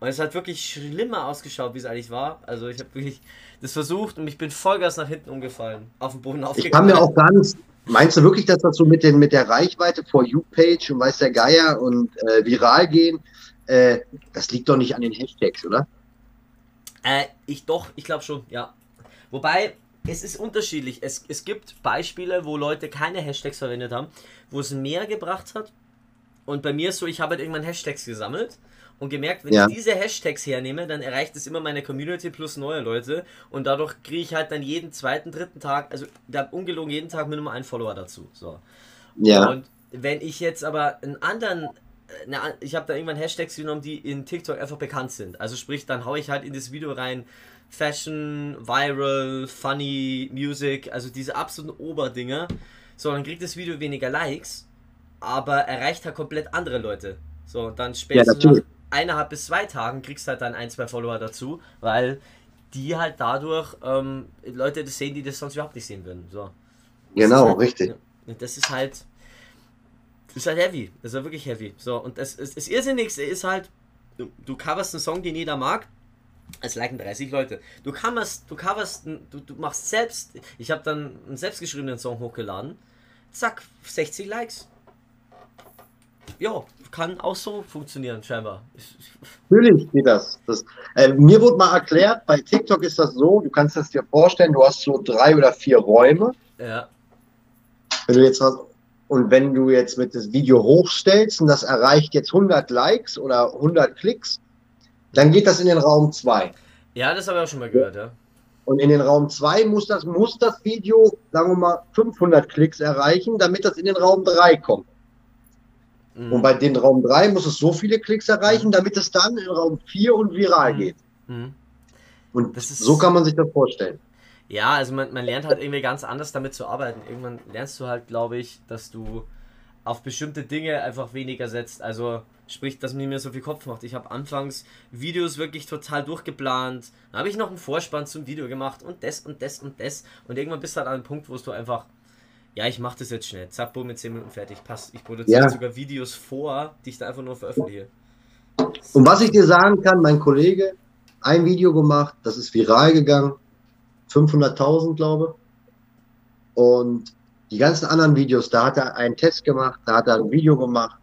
Und es hat wirklich schlimmer ausgeschaut, wie es eigentlich war. Also ich habe wirklich das versucht und ich bin Vollgas nach hinten umgefallen. Auf dem Boden Ich kann mir auch gar nicht. Meinst du wirklich, dass das so mit, den, mit der Reichweite For You-Page und weiß der Geier und äh, viral gehen, äh, das liegt doch nicht an den Hashtags, oder? Äh, ich doch, ich glaube schon, ja. Wobei, es ist unterschiedlich. Es, es gibt Beispiele, wo Leute keine Hashtags verwendet haben, wo es mehr gebracht hat. Und bei mir ist so, ich habe halt irgendwann Hashtags gesammelt und gemerkt, wenn Ja. ich diese Hashtags hernehme, dann erreicht es immer meine Community plus neue Leute und dadurch kriege ich halt dann jeden zweiten, dritten Tag, also da ungelogen jeden Tag Minimum einen Follower dazu. So. Ja. Und wenn ich jetzt aber einen anderen, äh, eine, an- ich habe da irgendwann Hashtags genommen, die in TikTok einfach bekannt sind. Also sprich, dann haue ich halt in das Video rein Fashion, Viral, Funny, Music, also diese absoluten Oberdinger. So, dann kriegt das Video weniger Likes, aber erreicht halt komplett andere Leute. So, dann spätestens nach natürlich. Eineinhalb bis zwei Tagen kriegst du halt dann ein, zwei Follower dazu, weil die halt dadurch ähm, Leute das sehen, die das sonst überhaupt nicht sehen würden. So. Genau, halt, richtig. Ja, und das ist halt. Das ist halt heavy. Das ist halt wirklich heavy. So, und das, das, das Irrsinnigste ist halt, du, du coverst einen Song, den jeder mag. Es liken 30 Leute. Du coverst, du coverst, du, du machst selbst. Ich habe dann einen selbstgeschriebenen Song hochgeladen. Zack, 60 Likes. Ja, kann auch so funktionieren, scheinbar. Ich- ich- Natürlich geht das. das äh, mir wurde mal erklärt, bei TikTok ist das so, du kannst das dir vorstellen, du hast so drei oder vier Räume. Ja, Wenn du jetzt was, und wenn du jetzt mit das Video hochstellst und das erreicht jetzt 100 Likes oder 100 Klicks, dann geht das in den Raum 2. ja das habe ich auch schon mal gehört, ja. Und in den Raum 2 muss das, muss das Video, sagen wir mal, 500 Klicks erreichen, damit das in den Raum 3 kommt. Mhm. Und bei den Raum 3 muss es so viele Klicks erreichen, damit es dann in Raum 4 und viral Mhm. geht. Mhm. Und Das ist- so kann man sich das vorstellen. Ja, also man, man lernt halt irgendwie ganz anders damit zu arbeiten. Irgendwann lernst du halt, glaube ich, dass du auf bestimmte Dinge einfach weniger setzt. Also sprich, dass man nicht mehr so viel Kopf macht. Ich habe anfangs Videos wirklich total durchgeplant. Dann habe ich noch einen Vorspann zum Video gemacht und das und das und das. Und irgendwann bist du halt an einem Punkt, wo du einfach, ja, ich mache das jetzt schnell. Zack, boom, in 10 Minuten fertig. Passt. Ich produziere Ja. sogar Videos vor, die ich da einfach nur veröffentliche. Und was ich dir sagen kann, mein Kollege, ein Video gemacht, das ist viral gegangen, 500.000, glaube Und die ganzen anderen Videos, da hat er einen Test gemacht, da hat er ein Video gemacht,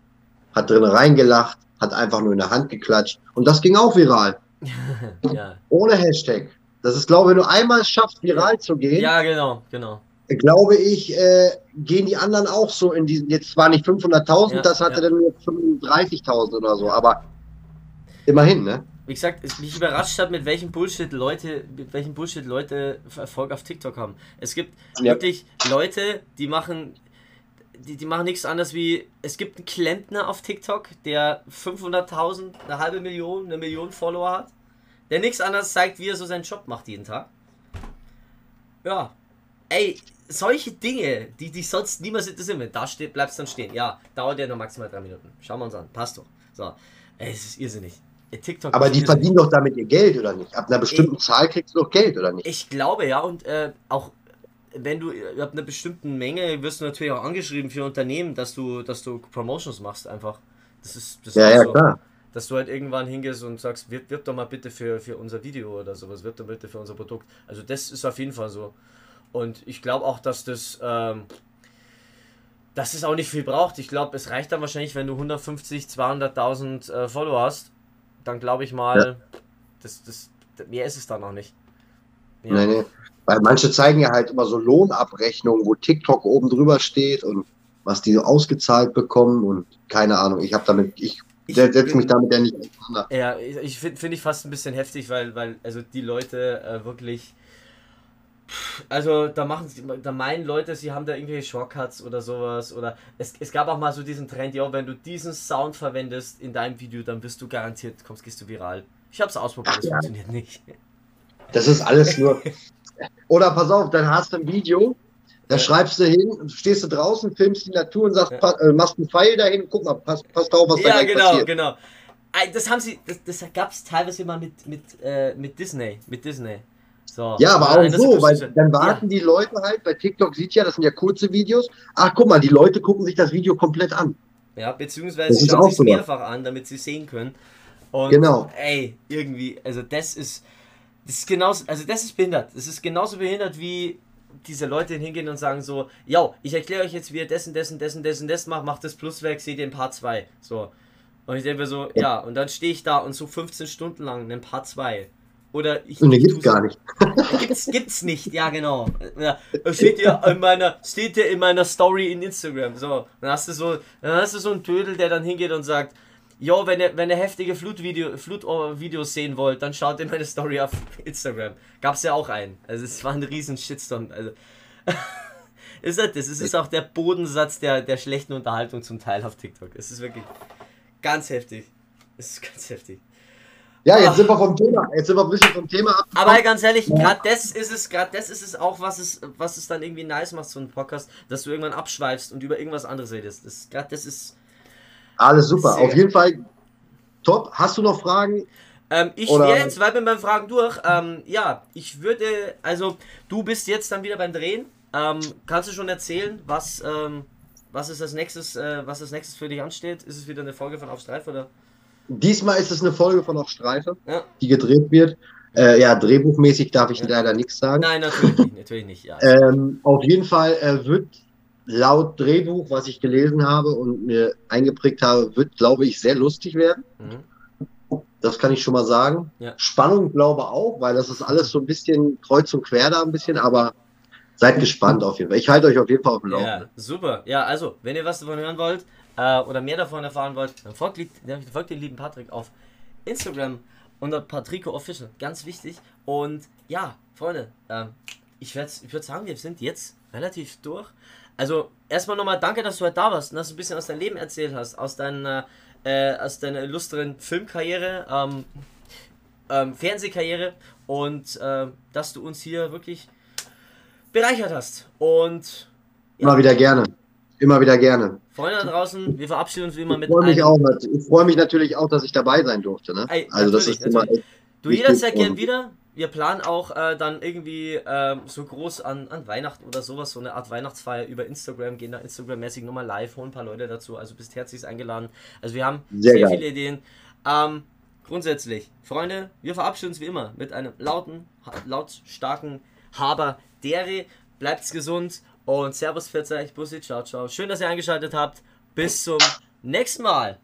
hat drin reingelacht, hat einfach nur in der Hand geklatscht. Und das ging auch viral, [laughs] ja. ohne Hashtag. Das ist, glaube ich, wenn du einmal es schaffst, viral zu gehen, ja, genau, genau. Glaube ich, äh, gehen die anderen auch so in diesen, jetzt zwar nicht 500.000, Ja, das hatte ja. dann nur 35.000 oder so, aber immerhin, ne? Wie gesagt, es mich überrascht hat, mit welchem Bullshit Leute, mit welchem Bullshit Leute Erfolg auf TikTok haben. Es gibt Ja. wirklich Leute, die machen, die, die machen nichts anderes wie, es gibt einen Klempner auf TikTok, der 500.000, eine halbe Million, eine Million Follower hat, der nichts anderes zeigt, wie er so seinen Job macht jeden Tag. Ja, ey, solche Dinge, die dich sonst niemals interessieren, wenn da steht, bleibst dann stehen. Ja, dauert ja nur maximal drei Minuten. Schauen wir uns an, passt doch. So, ey, es ist irrsinnig. TikTok Aber die verdienen doch damit ihr Geld, oder nicht? Ab einer bestimmten Zahl kriegst du doch Geld, oder nicht? Ich glaube ja und äh, auch wenn du ab einer bestimmten Menge wirst du natürlich auch angeschrieben für Unternehmen, dass du, dass du Promotions machst einfach. Das ist, das Ja, ist ja, so. klar. Dass du halt irgendwann hingehst und sagst, wirb, wirb doch mal bitte für, für unser Video oder sowas, wirb doch bitte für unser Produkt. Also das ist auf jeden Fall so. Und ich glaube auch, dass das, ähm, dass es auch nicht viel braucht. Ich glaube, es reicht dann wahrscheinlich, wenn du 150, 200.000 äh, Follower hast, dann glaube ich mal, das, das, mehr ist es dann auch nicht. Ja. Nee, nee. Weil manche zeigen ja halt immer so Lohnabrechnungen, wo TikTok oben drüber steht und was die ausgezahlt bekommen und keine Ahnung. Ich habe damit, ich Ich setze mich damit ja nicht auseinander. Ja, ich, ich finde find ich fast ein bisschen heftig, weil, weil also die Leute äh, wirklich. Also da machen sie, da meinen Leute, sie haben da irgendwelche Shortcuts oder sowas. Oder es, es gab auch mal so diesen Trend, ja, wenn du diesen Sound verwendest in deinem Video, dann wirst du garantiert, kommst, gehst du viral. Ich habe es ausprobiert, es ja. funktioniert nicht. Das ist alles nur. Oder pass auf, dann hast du ein Video, da Ja. schreibst du hin, stehst du draußen, filmst die Natur und sagst, Ja. pa äh, machst einen Pfeil dahin, guck mal, passt pass auf, was da Ja, gleich genau, passiert. genau. Ey, Das haben sie, das, das gab es teilweise mal mit, mit, äh, mit Disney, mit Disney. So. Ja, aber Nein, auch so, weil dann warten die Leute halt, bei TikTok sieht ja, das sind ja kurze Videos. Ach, guck mal, die Leute gucken sich das Video komplett an. Ja, beziehungsweise Das schauen sich so was. mehrfach an, damit sie sehen können. Und Genau. ey, irgendwie, also das ist, das ist genauso, also das ist behindert. Das ist genauso behindert wie diese Leute hingehen und sagen so, ja, ich erkläre euch jetzt, wie ihr dessen, dessen, dessen, dessen, das macht, macht das Plus weg, seht ihr in Part 2. So. Und ich denke mir so, ja, und dann stehe ich da und so 15 Stunden lang in Part 2. Oder ich. Ich gibt's gar nicht. [laughs] Gibt's, gibt's nicht, ja genau. Ja, steht ja in meiner, steht ja in meiner Story in Instagram. So, dann hast du so, dann hast du so einen Tödel, der dann hingeht und sagt, Jo, wenn ihr, wenn ihr heftige Flutvideo, Flutvideos sehen wollt, dann schaut in meine Story auf Instagram. Gab's ja auch einen. Also es war ein riesen Shitstorm. Also [laughs] ist halt das. Es ist auch der Bodensatz der, der schlechten Unterhaltung zum Teil auf TikTok. Es ist wirklich ganz heftig. Es ist ganz heftig. Ja, jetzt Ach. sind wir vom Thema, jetzt sind wir ein bisschen vom Thema ab. Aber ganz ehrlich, gerade das ist es, gerade das ist es auch, was es, was es dann irgendwie nice macht, so ein Podcast, dass du irgendwann abschweifst und über irgendwas anderes redest. Das, gerade das ist. Alles super. Auf jeden Fall top. Hast du noch Fragen? Ähm, ich wäre jetzt weit mit meinen Fragen durch. Ähm, ja, ich würde, also du bist jetzt dann wieder beim Drehen. Ähm, kannst du schon erzählen, was, ähm, was ist als nächstes, äh, was als nächstes für dich ansteht? Ist es wieder eine Folge von Auf Streif oder? Diesmal ist es eine Folge von Auf Streife, Ja. die gedreht wird. Äh, ja, drehbuchmäßig darf ich Ja. leider nichts sagen. Nein, natürlich nicht, natürlich nicht. Ja. Ähm, auf jeden Fall äh, wird laut Drehbuch, was ich gelesen habe und mir eingeprägt habe, wird, glaube ich, sehr lustig werden. Mhm. Das kann ich schon mal sagen. Ja. Spannung glaube auch, weil das ist alles so ein bisschen kreuz und quer da ein bisschen, aber seid gespannt auf jeden Fall. Ich halte euch auf jeden Fall auf dem Ja, Laufenden. super. Ja, also, wenn ihr was davon hören wollt äh, oder mehr davon erfahren wollt, dann folgt, dann folgt den lieben Patrick auf Instagram unter Patrico Official. Ganz wichtig. Und ja, Freunde, ähm, ich würde ich würd sagen, wir sind jetzt relativ durch. Also, erstmal nochmal danke, dass du heute da warst und dass du ein bisschen aus deinem Leben erzählt hast, aus deiner, äh, aus deiner illustren Filmkarriere, ähm, ähm, Fernsehkarriere und ähm, dass du uns hier wirklich bereichert hast. Und Immer wieder gerne. Immer wieder gerne. Freunde da draußen, wir verabschieden uns wie immer Ich mit freue mich, einem. auch, ich freue mich natürlich auch, dass ich dabei sein durfte. Ne? Ey, Also das ist immer Du Ich jederzeit gern wieder. Wir planen auch äh, dann irgendwie ähm, so groß an, an Weihnachten oder sowas, so eine Art Weihnachtsfeier über Instagram, gehen da Instagram-mäßig nochmal live, holen ein paar Leute dazu. Also bist herzlich eingeladen. Also wir haben Sehr sehr, viele Ideen. Ähm, grundsätzlich, Freunde, wir verabschieden uns wie immer mit einem lauten, lautstarken Haber Dere. Bleibt's gesund und Servus, Pfiat euch, Bussi, ciao, ciao. Schön, dass ihr eingeschaltet habt. Bis zum nächsten Mal.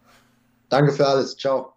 danke für alles. Ciao.